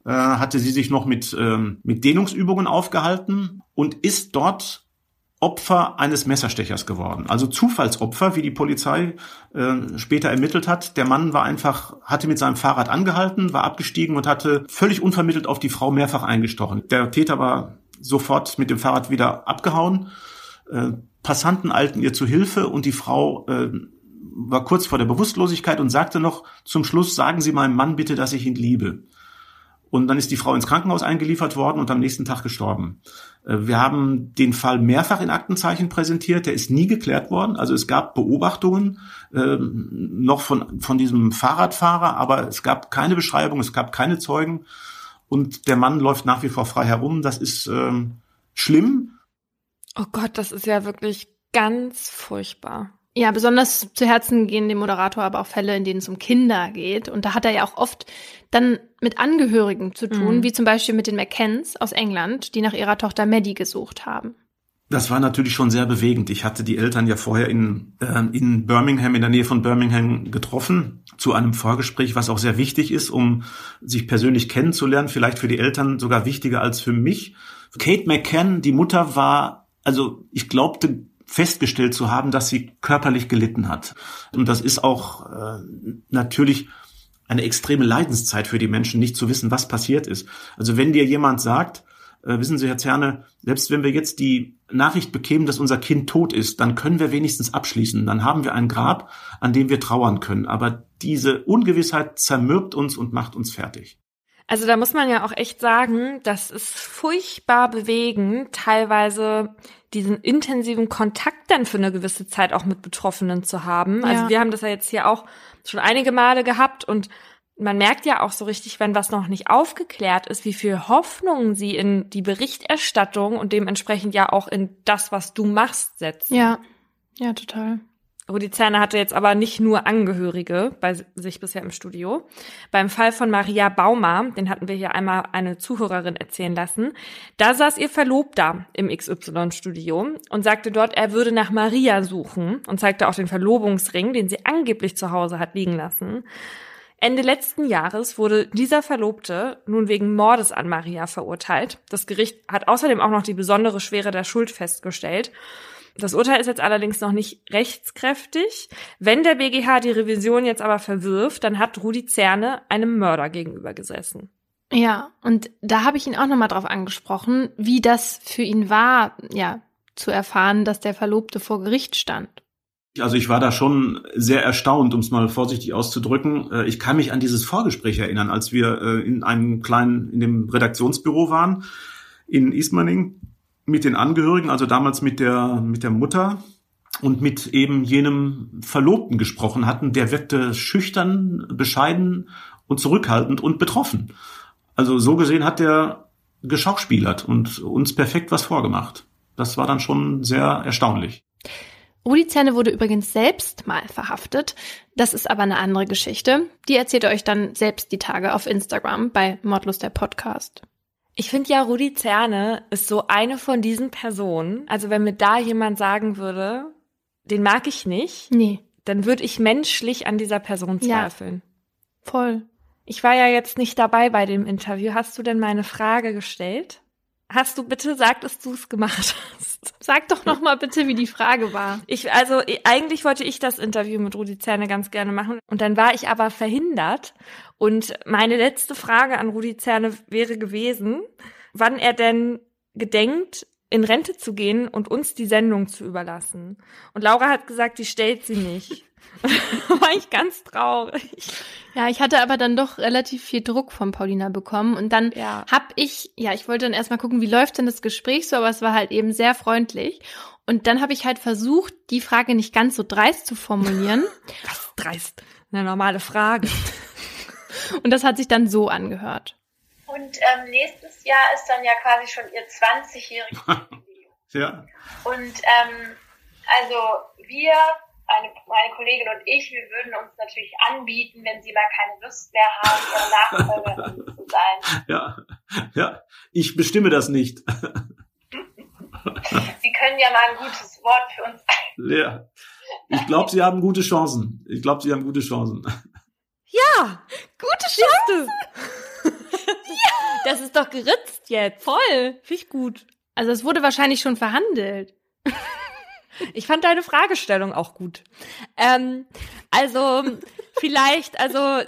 Äh, hatte sie sich noch mit, ähm, mit Dehnungsübungen aufgehalten und ist dort Opfer eines Messerstechers geworden. Also Zufallsopfer, wie die Polizei äh, später ermittelt hat. Der Mann war einfach, hatte mit seinem Fahrrad angehalten, war abgestiegen und hatte völlig unvermittelt auf die Frau mehrfach eingestochen. Der Täter war sofort mit dem Fahrrad wieder abgehauen. Äh, Passanten eilten ihr zu Hilfe und die Frau äh, war kurz vor der Bewusstlosigkeit und sagte noch zum Schluss, sagen Sie meinem Mann bitte, dass ich ihn liebe. Und dann ist die Frau ins Krankenhaus eingeliefert worden und am nächsten Tag gestorben. Äh, wir haben den Fall mehrfach in Aktenzeichen präsentiert. Der ist nie geklärt worden. Also es gab Beobachtungen äh, noch von, von diesem Fahrradfahrer, aber es gab keine Beschreibung, es gab keine Zeugen. Und der Mann läuft nach wie vor frei herum. Das ist ähm, schlimm. Oh Gott, das ist ja wirklich ganz furchtbar. Ja, besonders zu Herzen gehen dem Moderator aber auch Fälle, in denen es um Kinder geht. Und da hat er ja auch oft dann mit Angehörigen zu tun, mhm. wie zum Beispiel mit den McCanns aus England, die nach ihrer Tochter Maddie gesucht haben. Das war natürlich schon sehr bewegend. Ich hatte die Eltern ja vorher in, äh, in Birmingham, in der Nähe von Birmingham getroffen, zu einem Vorgespräch, was auch sehr wichtig ist, um sich persönlich kennenzulernen, vielleicht für die Eltern sogar wichtiger als für mich. Kate McCann, die Mutter war, also ich glaubte festgestellt zu haben, dass sie körperlich gelitten hat. Und das ist auch äh, natürlich eine extreme Leidenszeit für die Menschen, nicht zu wissen, was passiert ist. Also wenn dir jemand sagt, äh, wissen Sie, Herr Zerne, selbst wenn wir jetzt die Nachricht bekämen, dass unser Kind tot ist, dann können wir wenigstens abschließen. Dann haben wir ein Grab, an dem wir trauern können. Aber diese Ungewissheit zermürbt uns und macht uns fertig. Also da muss man ja auch echt sagen, das ist furchtbar bewegend, teilweise diesen intensiven Kontakt dann für eine gewisse Zeit auch mit Betroffenen zu haben. Also ja. wir haben das ja jetzt hier auch schon einige Male gehabt und man merkt ja auch so richtig, wenn was noch nicht aufgeklärt ist, wie viel Hoffnung sie in die Berichterstattung und dementsprechend ja auch in das, was du machst, setzen. Ja, ja, total. Rudi Zerner hatte jetzt aber nicht nur Angehörige bei sich bisher im Studio. Beim Fall von Maria Bauma, den hatten wir hier einmal eine Zuhörerin erzählen lassen, da saß ihr Verlobter im XY-Studio und sagte dort, er würde nach Maria suchen und zeigte auch den Verlobungsring, den sie angeblich zu Hause hat liegen lassen. Ende letzten Jahres wurde dieser Verlobte nun wegen Mordes an Maria verurteilt. Das Gericht hat außerdem auch noch die besondere Schwere der Schuld festgestellt. Das Urteil ist jetzt allerdings noch nicht rechtskräftig. Wenn der BGH die Revision jetzt aber verwirft, dann hat Rudi Zerne einem Mörder gegenüber gesessen. Ja, und da habe ich ihn auch nochmal drauf angesprochen, wie das für ihn war, ja, zu erfahren, dass der Verlobte vor Gericht stand. Also ich war da schon sehr erstaunt, um es mal vorsichtig auszudrücken. Äh, ich kann mich an dieses Vorgespräch erinnern, als wir äh, in einem kleinen, in dem Redaktionsbüro waren in Ismaning mit den Angehörigen, also damals mit der, mit der Mutter und mit eben jenem Verlobten gesprochen hatten, der wirkte schüchtern, bescheiden und zurückhaltend und betroffen. Also so gesehen hat der geschauspielert und uns perfekt was vorgemacht. Das war dann schon sehr erstaunlich. Rudi Zerne wurde übrigens selbst mal verhaftet. Das ist aber eine andere Geschichte. Die erzählt euch dann selbst die Tage auf Instagram bei Mordlos der Podcast. Ich finde ja, Rudi Zerne ist so eine von diesen Personen. Also wenn mir da jemand sagen würde, den mag ich nicht, nee. dann würde ich menschlich an dieser Person zweifeln. Ja, voll. Ich war ja jetzt nicht dabei bei dem Interview. Hast du denn meine Frage gestellt? Hast du bitte sagt, dass du es gemacht hast? Sag doch noch mal bitte, wie die Frage war. Ich also eigentlich wollte ich das Interview mit Rudi Zerne ganz gerne machen und dann war ich aber verhindert und meine letzte Frage an Rudi Zerne wäre gewesen, wann er denn gedenkt, in Rente zu gehen und uns die Sendung zu überlassen. Und Laura hat gesagt, die stellt sie nicht. war ich ganz traurig. Ja, ich hatte aber dann doch relativ viel Druck von Paulina bekommen und dann ja. hab ich, ja, ich wollte dann erstmal gucken, wie läuft denn das Gespräch so, aber es war halt eben sehr freundlich und dann habe ich halt versucht, die Frage nicht ganz so dreist zu formulieren. Was dreist? Eine normale Frage. und das hat sich dann so angehört. Und ähm, nächstes Jahr ist dann ja quasi schon ihr 20-jähriges Ja. Und ähm, also wir eine, meine Kollegin und ich, wir würden uns natürlich anbieten, wenn Sie mal keine Lust mehr haben, Ihre Nachfolgerin zu sein. Ja, ja, ich bestimme das nicht. Sie können ja mal ein gutes Wort für uns ein. Ja, ich glaube, Sie haben gute Chancen. Ich glaube, Sie haben gute Chancen. Ja, gute Chancen. ja. Das ist doch geritzt jetzt. Voll. Finde ich gut. Also es wurde wahrscheinlich schon verhandelt. Ich fand deine Fragestellung auch gut. Ähm, also vielleicht, also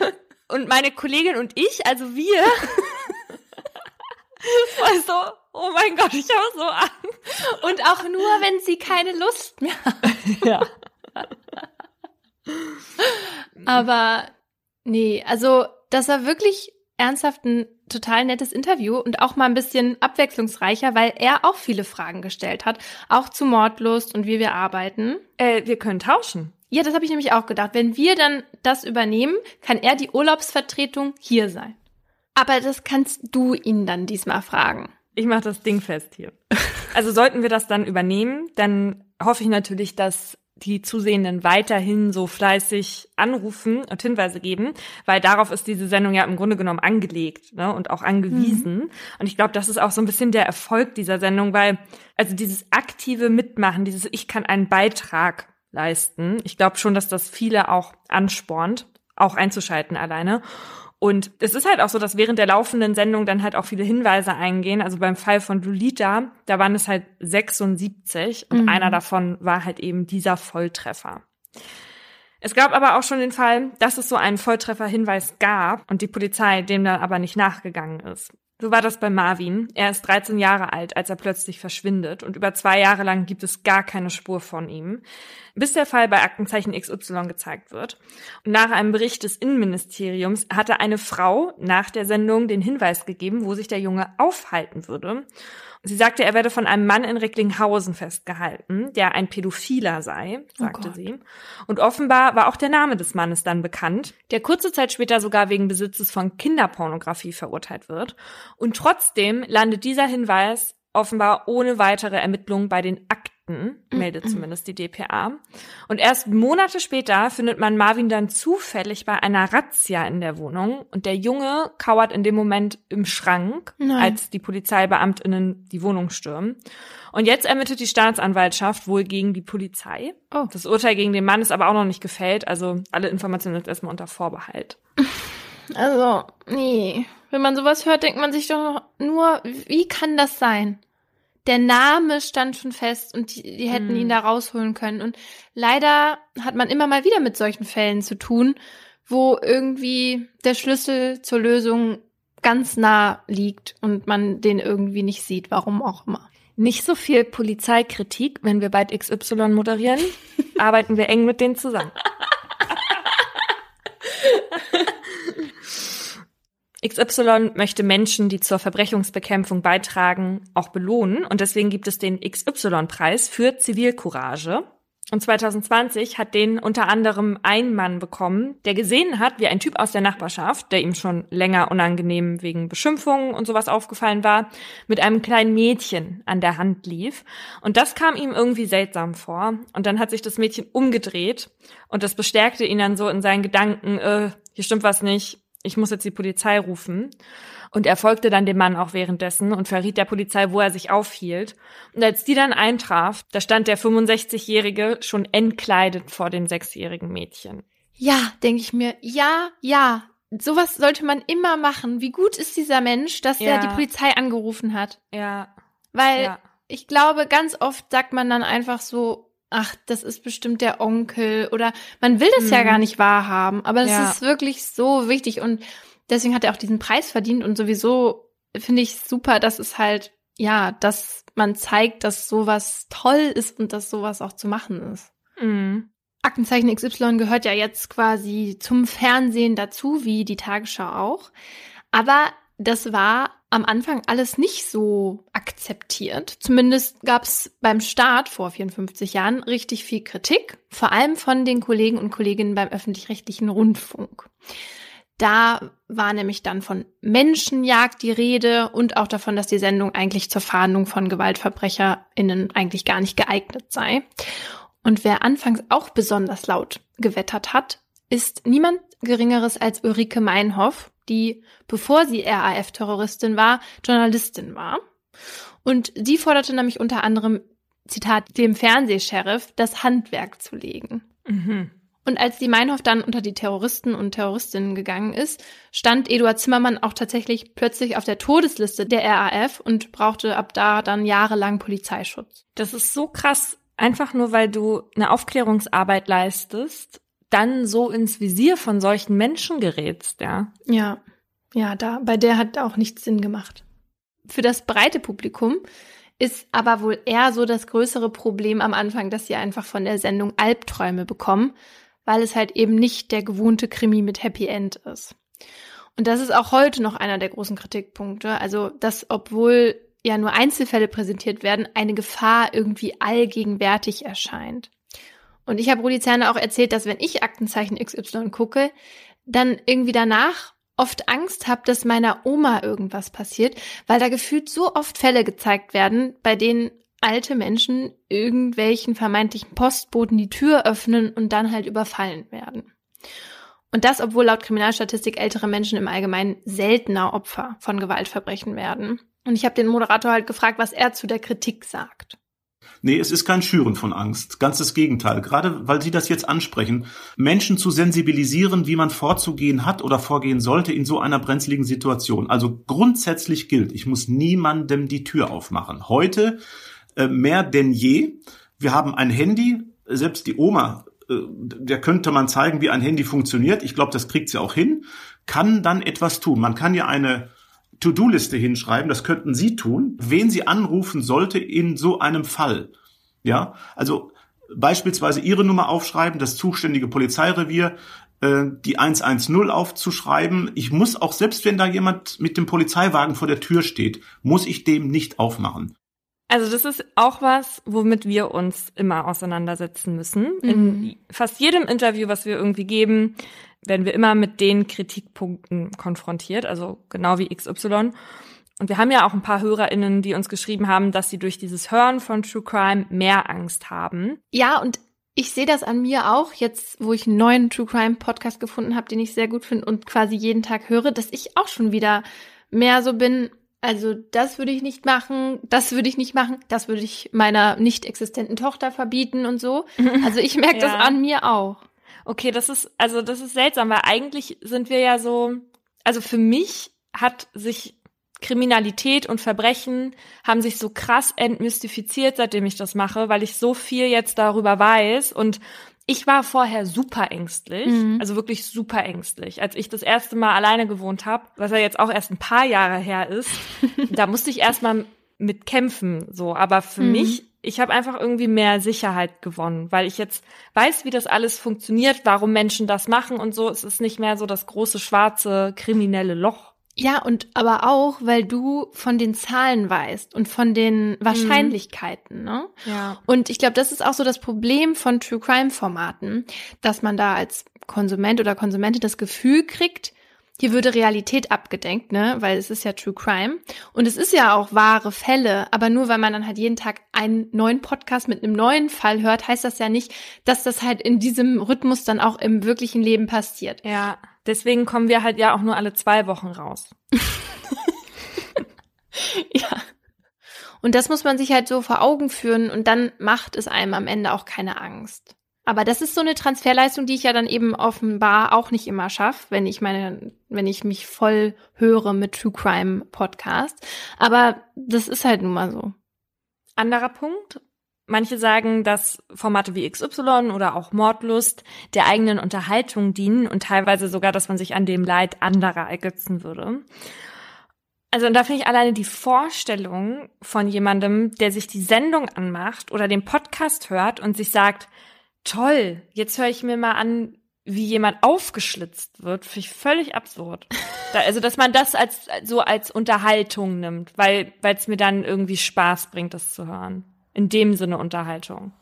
und meine Kollegin und ich, also wir. also, oh mein Gott, ich habe so Angst. Und auch nur, wenn sie keine Lust mehr hat. ja. Aber nee, also das war wirklich ernsthaft ein total nettes Interview und auch mal ein bisschen abwechslungsreicher, weil er auch viele Fragen gestellt hat, auch zu Mordlust und wie wir arbeiten. Äh, wir können tauschen. Ja, das habe ich nämlich auch gedacht. Wenn wir dann das übernehmen, kann er die Urlaubsvertretung hier sein. Aber das kannst du ihn dann diesmal fragen. Ich mache das Ding fest hier. Also sollten wir das dann übernehmen, dann hoffe ich natürlich, dass die Zusehenden weiterhin so fleißig anrufen und Hinweise geben, weil darauf ist diese Sendung ja im Grunde genommen angelegt ne, und auch angewiesen. Mhm. Und ich glaube, das ist auch so ein bisschen der Erfolg dieser Sendung, weil also dieses aktive Mitmachen, dieses Ich kann einen Beitrag leisten, ich glaube schon, dass das viele auch anspornt, auch einzuschalten alleine. Und es ist halt auch so, dass während der laufenden Sendung dann halt auch viele Hinweise eingehen. Also beim Fall von Lolita, da waren es halt 76 und mhm. einer davon war halt eben dieser Volltreffer. Es gab aber auch schon den Fall, dass es so einen Volltreffer-Hinweis gab und die Polizei dem dann aber nicht nachgegangen ist. So war das bei Marvin. Er ist 13 Jahre alt, als er plötzlich verschwindet und über zwei Jahre lang gibt es gar keine Spur von ihm, bis der Fall bei Aktenzeichen XY gezeigt wird. Und nach einem Bericht des Innenministeriums hatte eine Frau nach der Sendung den Hinweis gegeben, wo sich der Junge aufhalten würde. Sie sagte, er werde von einem Mann in Recklinghausen festgehalten, der ein Pädophiler sei, oh sagte oh sie. Und offenbar war auch der Name des Mannes dann bekannt, der kurze Zeit später sogar wegen Besitzes von Kinderpornografie verurteilt wird. Und trotzdem landet dieser Hinweis offenbar ohne weitere Ermittlungen bei den Akten Akten, meldet zumindest die DPA. Und erst Monate später findet man Marvin dann zufällig bei einer Razzia in der Wohnung und der Junge kauert in dem Moment im Schrank, Nein. als die Polizeibeamtinnen die Wohnung stürmen. Und jetzt ermittelt die Staatsanwaltschaft wohl gegen die Polizei. Oh. Das Urteil gegen den Mann ist aber auch noch nicht gefällt, also alle Informationen sind erstmal unter Vorbehalt. Also, nee. Wenn man sowas hört, denkt man sich doch nur, wie kann das sein? Der Name stand schon fest und die, die hätten mhm. ihn da rausholen können. Und leider hat man immer mal wieder mit solchen Fällen zu tun, wo irgendwie der Schlüssel zur Lösung ganz nah liegt und man den irgendwie nicht sieht, warum auch immer. Nicht so viel Polizeikritik, wenn wir bald XY moderieren, arbeiten wir eng mit denen zusammen. XY möchte Menschen, die zur Verbrechungsbekämpfung beitragen, auch belohnen. Und deswegen gibt es den XY-Preis für Zivilcourage. Und 2020 hat den unter anderem ein Mann bekommen, der gesehen hat, wie ein Typ aus der Nachbarschaft, der ihm schon länger unangenehm wegen Beschimpfungen und sowas aufgefallen war, mit einem kleinen Mädchen an der Hand lief. Und das kam ihm irgendwie seltsam vor. Und dann hat sich das Mädchen umgedreht und das bestärkte ihn dann so in seinen Gedanken, äh, hier stimmt was nicht, ich muss jetzt die Polizei rufen. Und er folgte dann dem Mann auch währenddessen und verriet der Polizei, wo er sich aufhielt. Und als die dann eintraf, da stand der 65-Jährige schon entkleidet vor dem sechsjährigen Mädchen. Ja, denke ich mir, ja, ja. Sowas sollte man immer machen. Wie gut ist dieser Mensch, dass ja. er die Polizei angerufen hat? Ja. Weil ja. ich glaube, ganz oft sagt man dann einfach so, ach, das ist bestimmt der Onkel oder man will das mhm. ja gar nicht wahrhaben, aber es ja. ist wirklich so wichtig und deswegen hat er auch diesen Preis verdient und sowieso finde ich super, dass es halt, ja, dass man zeigt, dass sowas toll ist und dass sowas auch zu machen ist. Mhm. Aktenzeichen XY gehört ja jetzt quasi zum Fernsehen dazu, wie die Tagesschau auch. Aber das war am Anfang alles nicht so akzeptiert. Zumindest gab es beim Start vor 54 Jahren richtig viel Kritik, vor allem von den Kollegen und Kolleginnen beim öffentlich-rechtlichen Rundfunk. Da war nämlich dann von Menschenjagd die Rede und auch davon, dass die Sendung eigentlich zur Fahndung von GewaltverbrecherInnen eigentlich gar nicht geeignet sei. Und wer anfangs auch besonders laut gewettert hat, ist niemand Geringeres als Ulrike Meinhoff, die, bevor sie RAF-Terroristin war, Journalistin war. Und sie forderte nämlich unter anderem, Zitat, dem Fernsehsheriff das Handwerk zu legen. Mhm. Und als die Meinhof dann unter die Terroristen und Terroristinnen gegangen ist, stand Eduard Zimmermann auch tatsächlich plötzlich auf der Todesliste der RAF und brauchte ab da dann jahrelang Polizeischutz. Das ist so krass, einfach nur weil du eine Aufklärungsarbeit leistest dann so ins Visier von solchen Menschen gerätst, ja. Ja, ja, da, bei der hat auch nichts Sinn gemacht. Für das breite Publikum ist aber wohl eher so das größere Problem am Anfang, dass sie einfach von der Sendung Albträume bekommen, weil es halt eben nicht der gewohnte Krimi mit Happy End ist. Und das ist auch heute noch einer der großen Kritikpunkte. Also, dass obwohl ja nur Einzelfälle präsentiert werden, eine Gefahr irgendwie allgegenwärtig erscheint. Und ich habe Rudi Zerner auch erzählt, dass wenn ich Aktenzeichen XY gucke, dann irgendwie danach oft Angst habe, dass meiner Oma irgendwas passiert, weil da gefühlt so oft Fälle gezeigt werden, bei denen alte Menschen irgendwelchen vermeintlichen Postboten die Tür öffnen und dann halt überfallen werden. Und das, obwohl laut Kriminalstatistik ältere Menschen im Allgemeinen seltener Opfer von Gewaltverbrechen werden. Und ich habe den Moderator halt gefragt, was er zu der Kritik sagt. Nee, es ist kein Schüren von Angst. Ganz das Gegenteil. Gerade weil Sie das jetzt ansprechen, Menschen zu sensibilisieren, wie man vorzugehen hat oder vorgehen sollte in so einer brenzligen Situation. Also grundsätzlich gilt, ich muss niemandem die Tür aufmachen. Heute äh, mehr denn je. Wir haben ein Handy, selbst die Oma, äh, der könnte man zeigen, wie ein Handy funktioniert. Ich glaube, das kriegt sie auch hin. Kann dann etwas tun. Man kann ja eine To-Do-Liste hinschreiben, das könnten Sie tun, wen Sie anrufen sollte in so einem Fall. Ja, also beispielsweise Ihre Nummer aufschreiben, das zuständige Polizeirevier, äh, die 110 aufzuschreiben. Ich muss auch, selbst wenn da jemand mit dem Polizeiwagen vor der Tür steht, muss ich dem nicht aufmachen. Also das ist auch was, womit wir uns immer auseinandersetzen müssen. Mhm. In fast jedem Interview, was wir irgendwie geben, werden wir immer mit den Kritikpunkten konfrontiert, also genau wie XY. Und wir haben ja auch ein paar HörerInnen, die uns geschrieben haben, dass sie durch dieses Hören von True Crime mehr Angst haben. Ja, und ich sehe das an mir auch, jetzt wo ich einen neuen True Crime Podcast gefunden habe, den ich sehr gut finde und quasi jeden Tag höre, dass ich auch schon wieder mehr so bin, also das würde ich nicht machen, das würde ich nicht machen, das würde ich meiner nicht existenten Tochter verbieten und so. Also ich merke ja. das an mir auch. Okay, das ist, also das ist seltsam, weil eigentlich sind wir ja so, also für mich hat sich Kriminalität und Verbrechen haben sich so krass entmystifiziert, seitdem ich das mache, weil ich so viel jetzt darüber weiß und ich war vorher super ängstlich, mhm. also wirklich super ängstlich. Als ich das erste Mal alleine gewohnt habe, was ja jetzt auch erst ein paar Jahre her ist, da musste ich erstmal mit kämpfen, so. Aber für mhm. mich ich habe einfach irgendwie mehr Sicherheit gewonnen, weil ich jetzt weiß, wie das alles funktioniert, warum Menschen das machen und so. Es ist nicht mehr so das große schwarze kriminelle Loch. Ja, und aber auch, weil du von den Zahlen weißt und von den Wahrscheinlichkeiten, mhm. ne? Ja. Und ich glaube, das ist auch so das Problem von True Crime Formaten, dass man da als Konsument oder Konsumentin das Gefühl kriegt, hier würde Realität abgedenkt, ne? Weil es ist ja True Crime. Und es ist ja auch wahre Fälle. Aber nur weil man dann halt jeden Tag einen neuen Podcast mit einem neuen Fall hört, heißt das ja nicht, dass das halt in diesem Rhythmus dann auch im wirklichen Leben passiert. Ja. Deswegen kommen wir halt ja auch nur alle zwei Wochen raus. ja. Und das muss man sich halt so vor Augen führen und dann macht es einem am Ende auch keine Angst. Aber das ist so eine Transferleistung, die ich ja dann eben offenbar auch nicht immer schaffe, wenn ich meine, wenn ich mich voll höre mit True Crime Podcast. Aber das ist halt nun mal so. Anderer Punkt. Manche sagen, dass Formate wie XY oder auch Mordlust der eigenen Unterhaltung dienen und teilweise sogar, dass man sich an dem Leid anderer ergötzen würde. Also und da finde ich alleine die Vorstellung von jemandem, der sich die Sendung anmacht oder den Podcast hört und sich sagt, toll, jetzt höre ich mir mal an, wie jemand aufgeschlitzt wird, finde ich völlig absurd. Da, also, dass man das als so als Unterhaltung nimmt, weil weil es mir dann irgendwie Spaß bringt, das zu hören. In dem Sinne Unterhaltung.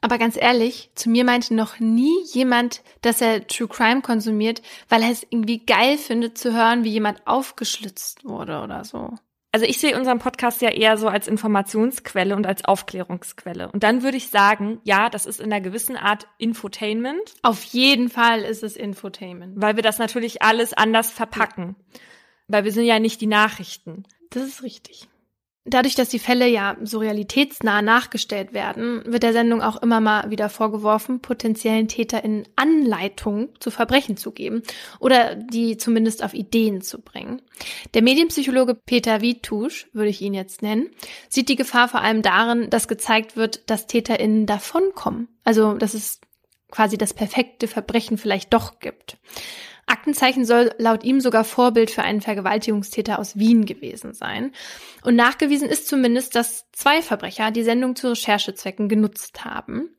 Aber ganz ehrlich, zu mir meinte noch nie jemand, dass er True Crime konsumiert, weil er es irgendwie geil findet zu hören, wie jemand aufgeschlitzt wurde oder so. Also ich sehe unseren Podcast ja eher so als Informationsquelle und als Aufklärungsquelle. Und dann würde ich sagen, ja, das ist in einer gewissen Art Infotainment. Auf jeden Fall ist es Infotainment. Weil wir das natürlich alles anders verpacken. Weil wir sind ja nicht die Nachrichten. Das ist richtig. Dadurch, dass die Fälle ja so realitätsnah nachgestellt werden, wird der Sendung auch immer mal wieder vorgeworfen, potenziellen TäterInnen Anleitung zu Verbrechen zu geben oder die zumindest auf Ideen zu bringen. Der Medienpsychologe Peter Witusch, würde ich ihn jetzt nennen, sieht die Gefahr vor allem darin, dass gezeigt wird, dass TäterInnen davonkommen. Also, dass es quasi das perfekte Verbrechen vielleicht doch gibt. Aktenzeichen soll laut ihm sogar Vorbild für einen Vergewaltigungstäter aus Wien gewesen sein. Und nachgewiesen ist zumindest, dass zwei Verbrecher die Sendung zu Recherchezwecken genutzt haben.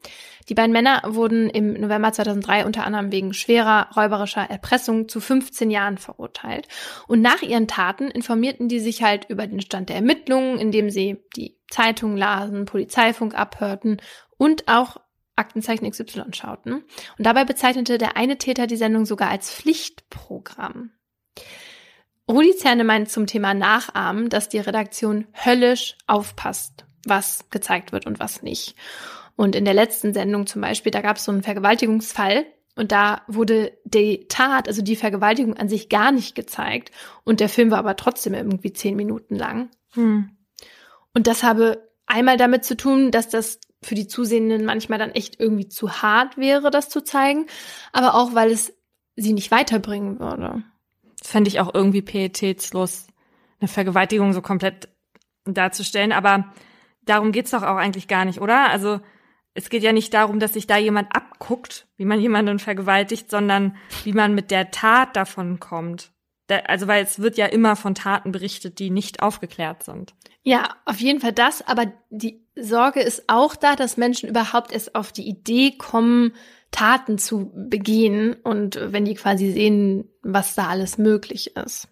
Die beiden Männer wurden im November 2003 unter anderem wegen schwerer räuberischer Erpressung zu 15 Jahren verurteilt. Und nach ihren Taten informierten die sich halt über den Stand der Ermittlungen, indem sie die Zeitungen lasen, Polizeifunk abhörten und auch Aktenzeichen XY schauten. Und dabei bezeichnete der eine Täter die Sendung sogar als Pflichtprogramm. Rudi Zerne meint zum Thema Nachahmen, dass die Redaktion höllisch aufpasst, was gezeigt wird und was nicht. Und in der letzten Sendung zum Beispiel, da gab es so einen Vergewaltigungsfall und da wurde die Tat, also die Vergewaltigung an sich gar nicht gezeigt und der Film war aber trotzdem irgendwie zehn Minuten lang. Hm. Und das habe einmal damit zu tun, dass das für die Zusehenden manchmal dann echt irgendwie zu hart wäre, das zu zeigen, aber auch, weil es sie nicht weiterbringen würde. Das fände ich auch irgendwie pietätslos, eine Vergewaltigung so komplett darzustellen, aber darum geht's doch auch eigentlich gar nicht, oder? Also es geht ja nicht darum, dass sich da jemand abguckt, wie man jemanden vergewaltigt, sondern wie man mit der Tat davon kommt. also weil es wird ja immer von Taten berichtet, die nicht aufgeklärt sind. Ja, auf jeden Fall das, aber die Sorge ist auch da, dass Menschen überhaupt erst auf die Idee kommen, Taten zu begehen und wenn die quasi sehen, was da alles möglich ist.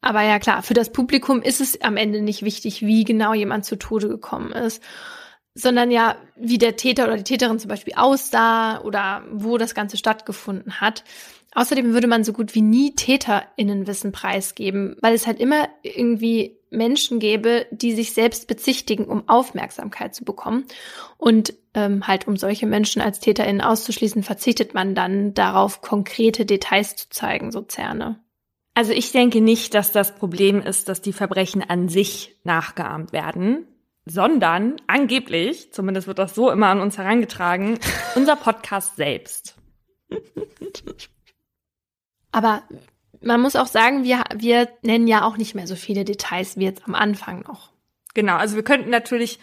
Aber ja klar, für das Publikum ist es am Ende nicht wichtig, wie genau jemand zu Tode gekommen ist, sondern ja, wie der Täter oder die Täterin zum Beispiel aussah oder wo das Ganze stattgefunden hat. Außerdem würde man so gut wie nie TäterInnenwissen preisgeben, weil es halt immer irgendwie Menschen gäbe, die sich selbst bezichtigen, um Aufmerksamkeit zu bekommen. Und ähm, halt um solche Menschen als TäterInnen auszuschließen, verzichtet man dann darauf, konkrete Details zu zeigen, so Zerne. Also ich denke nicht, dass das Problem ist, dass die Verbrechen an sich nachgeahmt werden, sondern angeblich, zumindest wird das so immer an uns herangetragen, unser Podcast selbst. Aber man muss auch sagen, wir, wir nennen ja auch nicht mehr so viele Details wie jetzt am Anfang noch. Genau, also wir könnten natürlich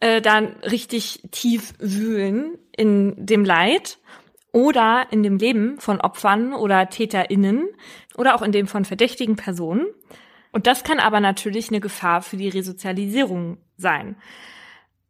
äh, dann richtig tief wühlen in dem Leid oder in dem Leben von Opfern oder TäterInnen oder auch in dem von verdächtigen Personen. Und das kann aber natürlich eine Gefahr für die Resozialisierung sein.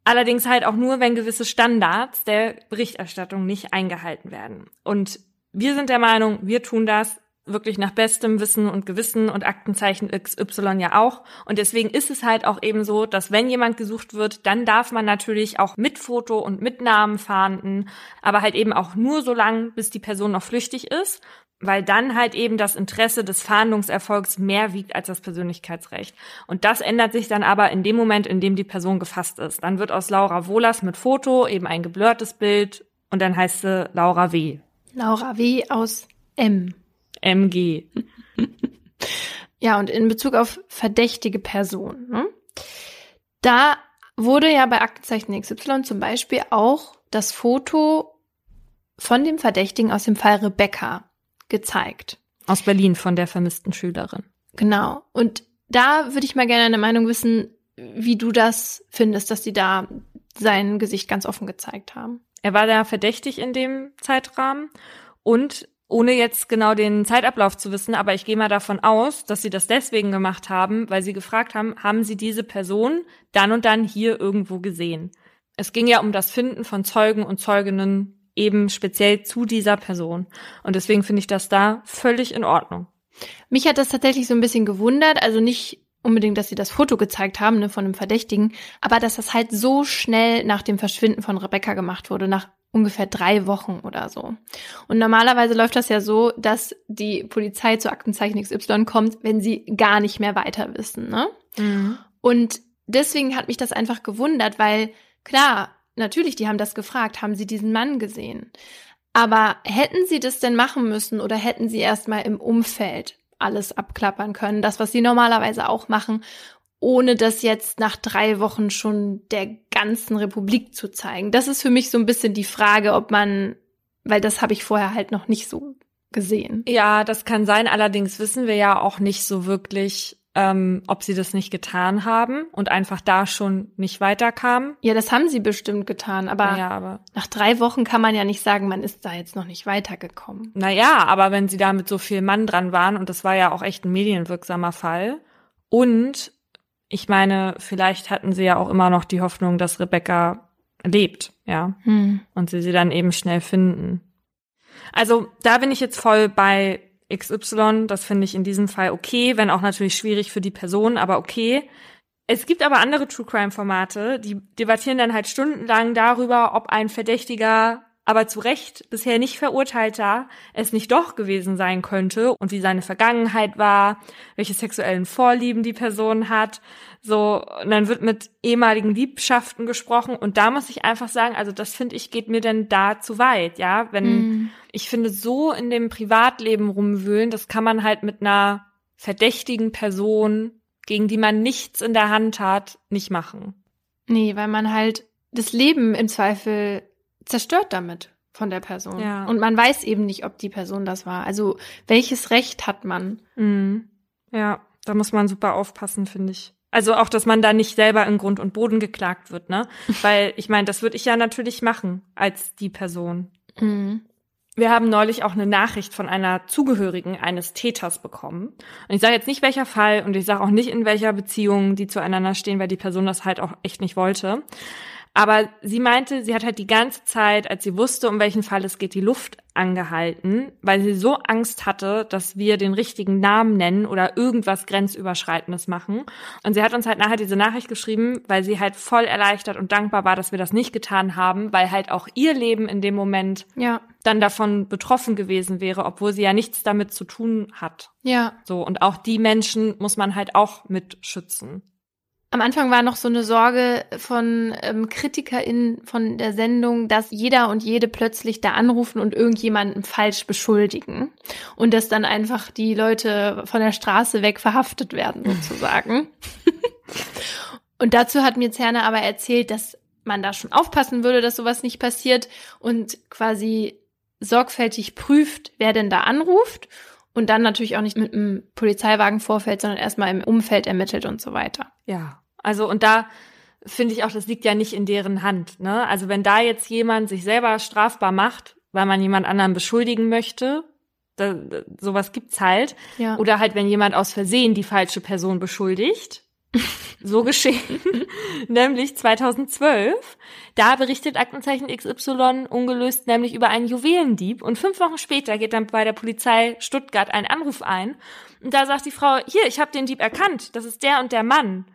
Allerdings halt auch nur, wenn gewisse Standards der Berichterstattung nicht eingehalten werden. Und wir sind der Meinung, wir tun das wirklich nach bestem Wissen und Gewissen und Aktenzeichen XY ja auch. Und deswegen ist es halt auch eben so, dass wenn jemand gesucht wird, dann darf man natürlich auch mit Foto und mit Namen fahnden, aber halt eben auch nur so lang, bis die Person noch flüchtig ist, weil dann halt eben das Interesse des Fahndungserfolgs mehr wiegt als das Persönlichkeitsrecht. Und das ändert sich dann aber in dem Moment, in dem die Person gefasst ist. Dann wird aus Laura Wohlers mit Foto eben ein geblurrtes Bild und dann heißt sie Laura W. Laura W. aus M. MG. ja, und in Bezug auf verdächtige Personen, ne? da wurde ja bei Aktenzeichen XY zum Beispiel auch das Foto von dem Verdächtigen aus dem Fall Rebecca gezeigt. Aus Berlin von der vermissten Schülerin. Genau. Und da würde ich mal gerne eine Meinung wissen, wie du das findest, dass die da sein Gesicht ganz offen gezeigt haben. Er war da verdächtig in dem Zeitrahmen und ohne jetzt genau den Zeitablauf zu wissen, aber ich gehe mal davon aus, dass sie das deswegen gemacht haben, weil sie gefragt haben, haben sie diese Person dann und dann hier irgendwo gesehen? Es ging ja um das Finden von Zeugen und Zeuginnen eben speziell zu dieser Person. Und deswegen finde ich das da völlig in Ordnung. Mich hat das tatsächlich so ein bisschen gewundert, also nicht unbedingt, dass sie das Foto gezeigt haben ne, von dem Verdächtigen, aber dass das halt so schnell nach dem Verschwinden von Rebecca gemacht wurde, nach ungefähr drei Wochen oder so. Und normalerweise läuft das ja so, dass die Polizei zu Aktenzeichen XY kommt, wenn sie gar nicht mehr weiter wissen. Ne? Mhm. Und deswegen hat mich das einfach gewundert, weil klar, natürlich, die haben das gefragt, haben sie diesen Mann gesehen? Aber hätten sie das denn machen müssen oder hätten sie erstmal im Umfeld alles abklappern können, das, was sie normalerweise auch machen, ohne das jetzt nach drei Wochen schon der ganzen Republik zu zeigen. Das ist für mich so ein bisschen die Frage, ob man, weil das habe ich vorher halt noch nicht so gesehen. Ja, das kann sein. Allerdings wissen wir ja auch nicht so wirklich, ähm, ob sie das nicht getan haben und einfach da schon nicht weiterkamen. Ja, das haben sie bestimmt getan, aber, ja, aber nach drei Wochen kann man ja nicht sagen, man ist da jetzt noch nicht weitergekommen. Naja, aber wenn sie da mit so viel Mann dran waren, und das war ja auch echt ein medienwirksamer Fall, und ich meine, vielleicht hatten sie ja auch immer noch die Hoffnung, dass Rebecca lebt, ja, Hm. und sie sie dann eben schnell finden. Also da bin ich jetzt voll bei XY. Das finde ich in diesem Fall okay, wenn auch natürlich schwierig für die Person, aber okay. Es gibt aber andere True Crime Formate, die debattieren dann halt stundenlang darüber, ob ein Verdächtiger, aber zu Recht bisher nicht verurteilter, es nicht doch gewesen sein könnte und wie seine Vergangenheit war, welche sexuellen Vorlieben die Person hat. So, und dann wird mit ehemaligen Liebschaften gesprochen und da muss ich einfach sagen, also das finde ich geht mir denn da zu weit, ja, wenn Hm. ich finde, so in dem Privatleben rumwühlen, das kann man halt mit einer verdächtigen Person, gegen die man nichts in der Hand hat, nicht machen. Nee, weil man halt das Leben im Zweifel zerstört damit von der Person. Ja. Und man weiß eben nicht, ob die Person das war. Also welches Recht hat man? Mhm. Ja, da muss man super aufpassen, finde ich. Also auch, dass man da nicht selber in Grund und Boden geklagt wird, ne? Weil ich meine, das würde ich ja natürlich machen als die Person. Mhm. Wir haben neulich auch eine Nachricht von einer Zugehörigen eines Täters bekommen. Und ich sage jetzt nicht welcher Fall und ich sage auch nicht in welcher Beziehung die zueinander stehen, weil die Person das halt auch echt nicht wollte. Aber sie meinte, sie hat halt die ganze Zeit, als sie wusste, um welchen Fall es geht, die Luft angehalten, weil sie so Angst hatte, dass wir den richtigen Namen nennen oder irgendwas Grenzüberschreitendes machen. Und sie hat uns halt nachher diese Nachricht geschrieben, weil sie halt voll erleichtert und dankbar war, dass wir das nicht getan haben, weil halt auch ihr Leben in dem Moment Ja, dann davon betroffen gewesen wäre, obwohl sie ja nichts damit zu tun hat. ja. So, und auch die Menschen muss man halt auch mit schützen. Am Anfang war noch so eine Sorge von ähm, KritikerInnen von der Sendung, dass jeder und jede plötzlich da anrufen und irgendjemanden falsch beschuldigen. Und dass dann einfach die Leute von der Straße weg verhaftet werden, sozusagen. und dazu hat mir Zerner aber erzählt, dass man da schon aufpassen würde, dass sowas nicht passiert und quasi sorgfältig prüft, wer denn da anruft und dann natürlich auch nicht mit einem Polizeiwagen vorfällt, sondern erstmal im Umfeld ermittelt und so weiter. Ja, also und da finde ich auch, das liegt ja nicht in deren Hand. Ne? Also wenn da jetzt jemand sich selber strafbar macht, weil man jemand anderen beschuldigen möchte, da, da, sowas gibt's halt. Ja. Oder halt, wenn jemand aus Versehen die falsche Person beschuldigt. So geschehen. nämlich 2012. Da berichtet Aktenzeichen XY ungelöst nämlich über einen Juwelendieb. Und fünf Wochen später geht dann bei der Polizei Stuttgart ein Anruf ein. Und da sagt die Frau, hier, ich habe den Dieb erkannt. Das ist der und der Mann.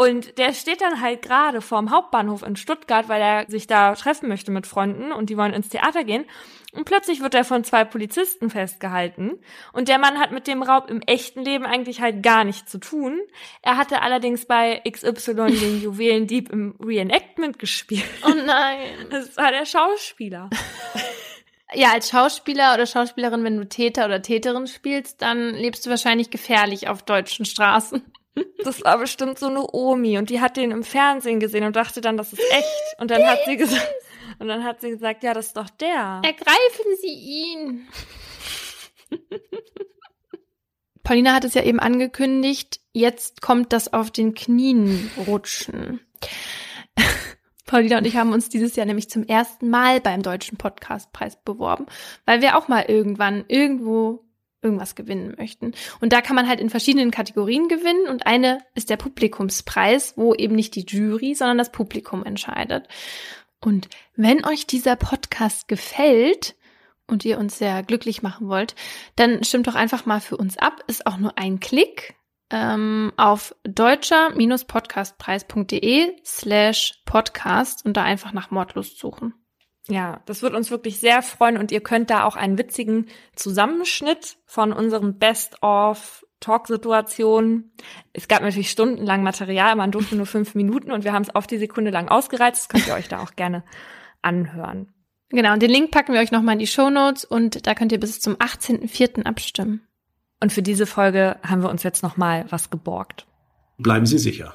Und der steht dann halt gerade vorm Hauptbahnhof in Stuttgart, weil er sich da treffen möchte mit Freunden und die wollen ins Theater gehen. Und plötzlich wird er von zwei Polizisten festgehalten. Und der Mann hat mit dem Raub im echten Leben eigentlich halt gar nichts zu tun. Er hatte allerdings bei XY den Juwelendieb im Reenactment gespielt. Oh nein. Das war der Schauspieler. Ja, als Schauspieler oder Schauspielerin, wenn du Täter oder Täterin spielst, dann lebst du wahrscheinlich gefährlich auf deutschen Straßen. Das war bestimmt so eine Omi und die hat den im Fernsehen gesehen und dachte dann, das ist echt. Und dann hat sie gesagt, und dann hat sie gesagt, ja, das ist doch der. Ergreifen Sie ihn. Paulina hat es ja eben angekündigt, jetzt kommt das auf den Knien rutschen. Paulina und ich haben uns dieses Jahr nämlich zum ersten Mal beim Deutschen Podcastpreis beworben, weil wir auch mal irgendwann irgendwo irgendwas gewinnen möchten. Und da kann man halt in verschiedenen Kategorien gewinnen und eine ist der Publikumspreis, wo eben nicht die Jury, sondern das Publikum entscheidet. Und wenn euch dieser Podcast gefällt und ihr uns sehr glücklich machen wollt, dann stimmt doch einfach mal für uns ab. Ist auch nur ein Klick ähm, auf deutscher-podcastpreis.de slash podcast und da einfach nach Mordlust suchen. Ja, das wird uns wirklich sehr freuen und ihr könnt da auch einen witzigen Zusammenschnitt von unseren Best-of Talksituationen. Es gab natürlich stundenlang Material, man durfte nur fünf Minuten und wir haben es auf die Sekunde lang ausgereizt. Das könnt ihr euch da auch gerne anhören. Genau, und den Link packen wir euch nochmal in die Show Notes und da könnt ihr bis zum 18.04. abstimmen. Und für diese Folge haben wir uns jetzt nochmal was geborgt. Bleiben Sie sicher.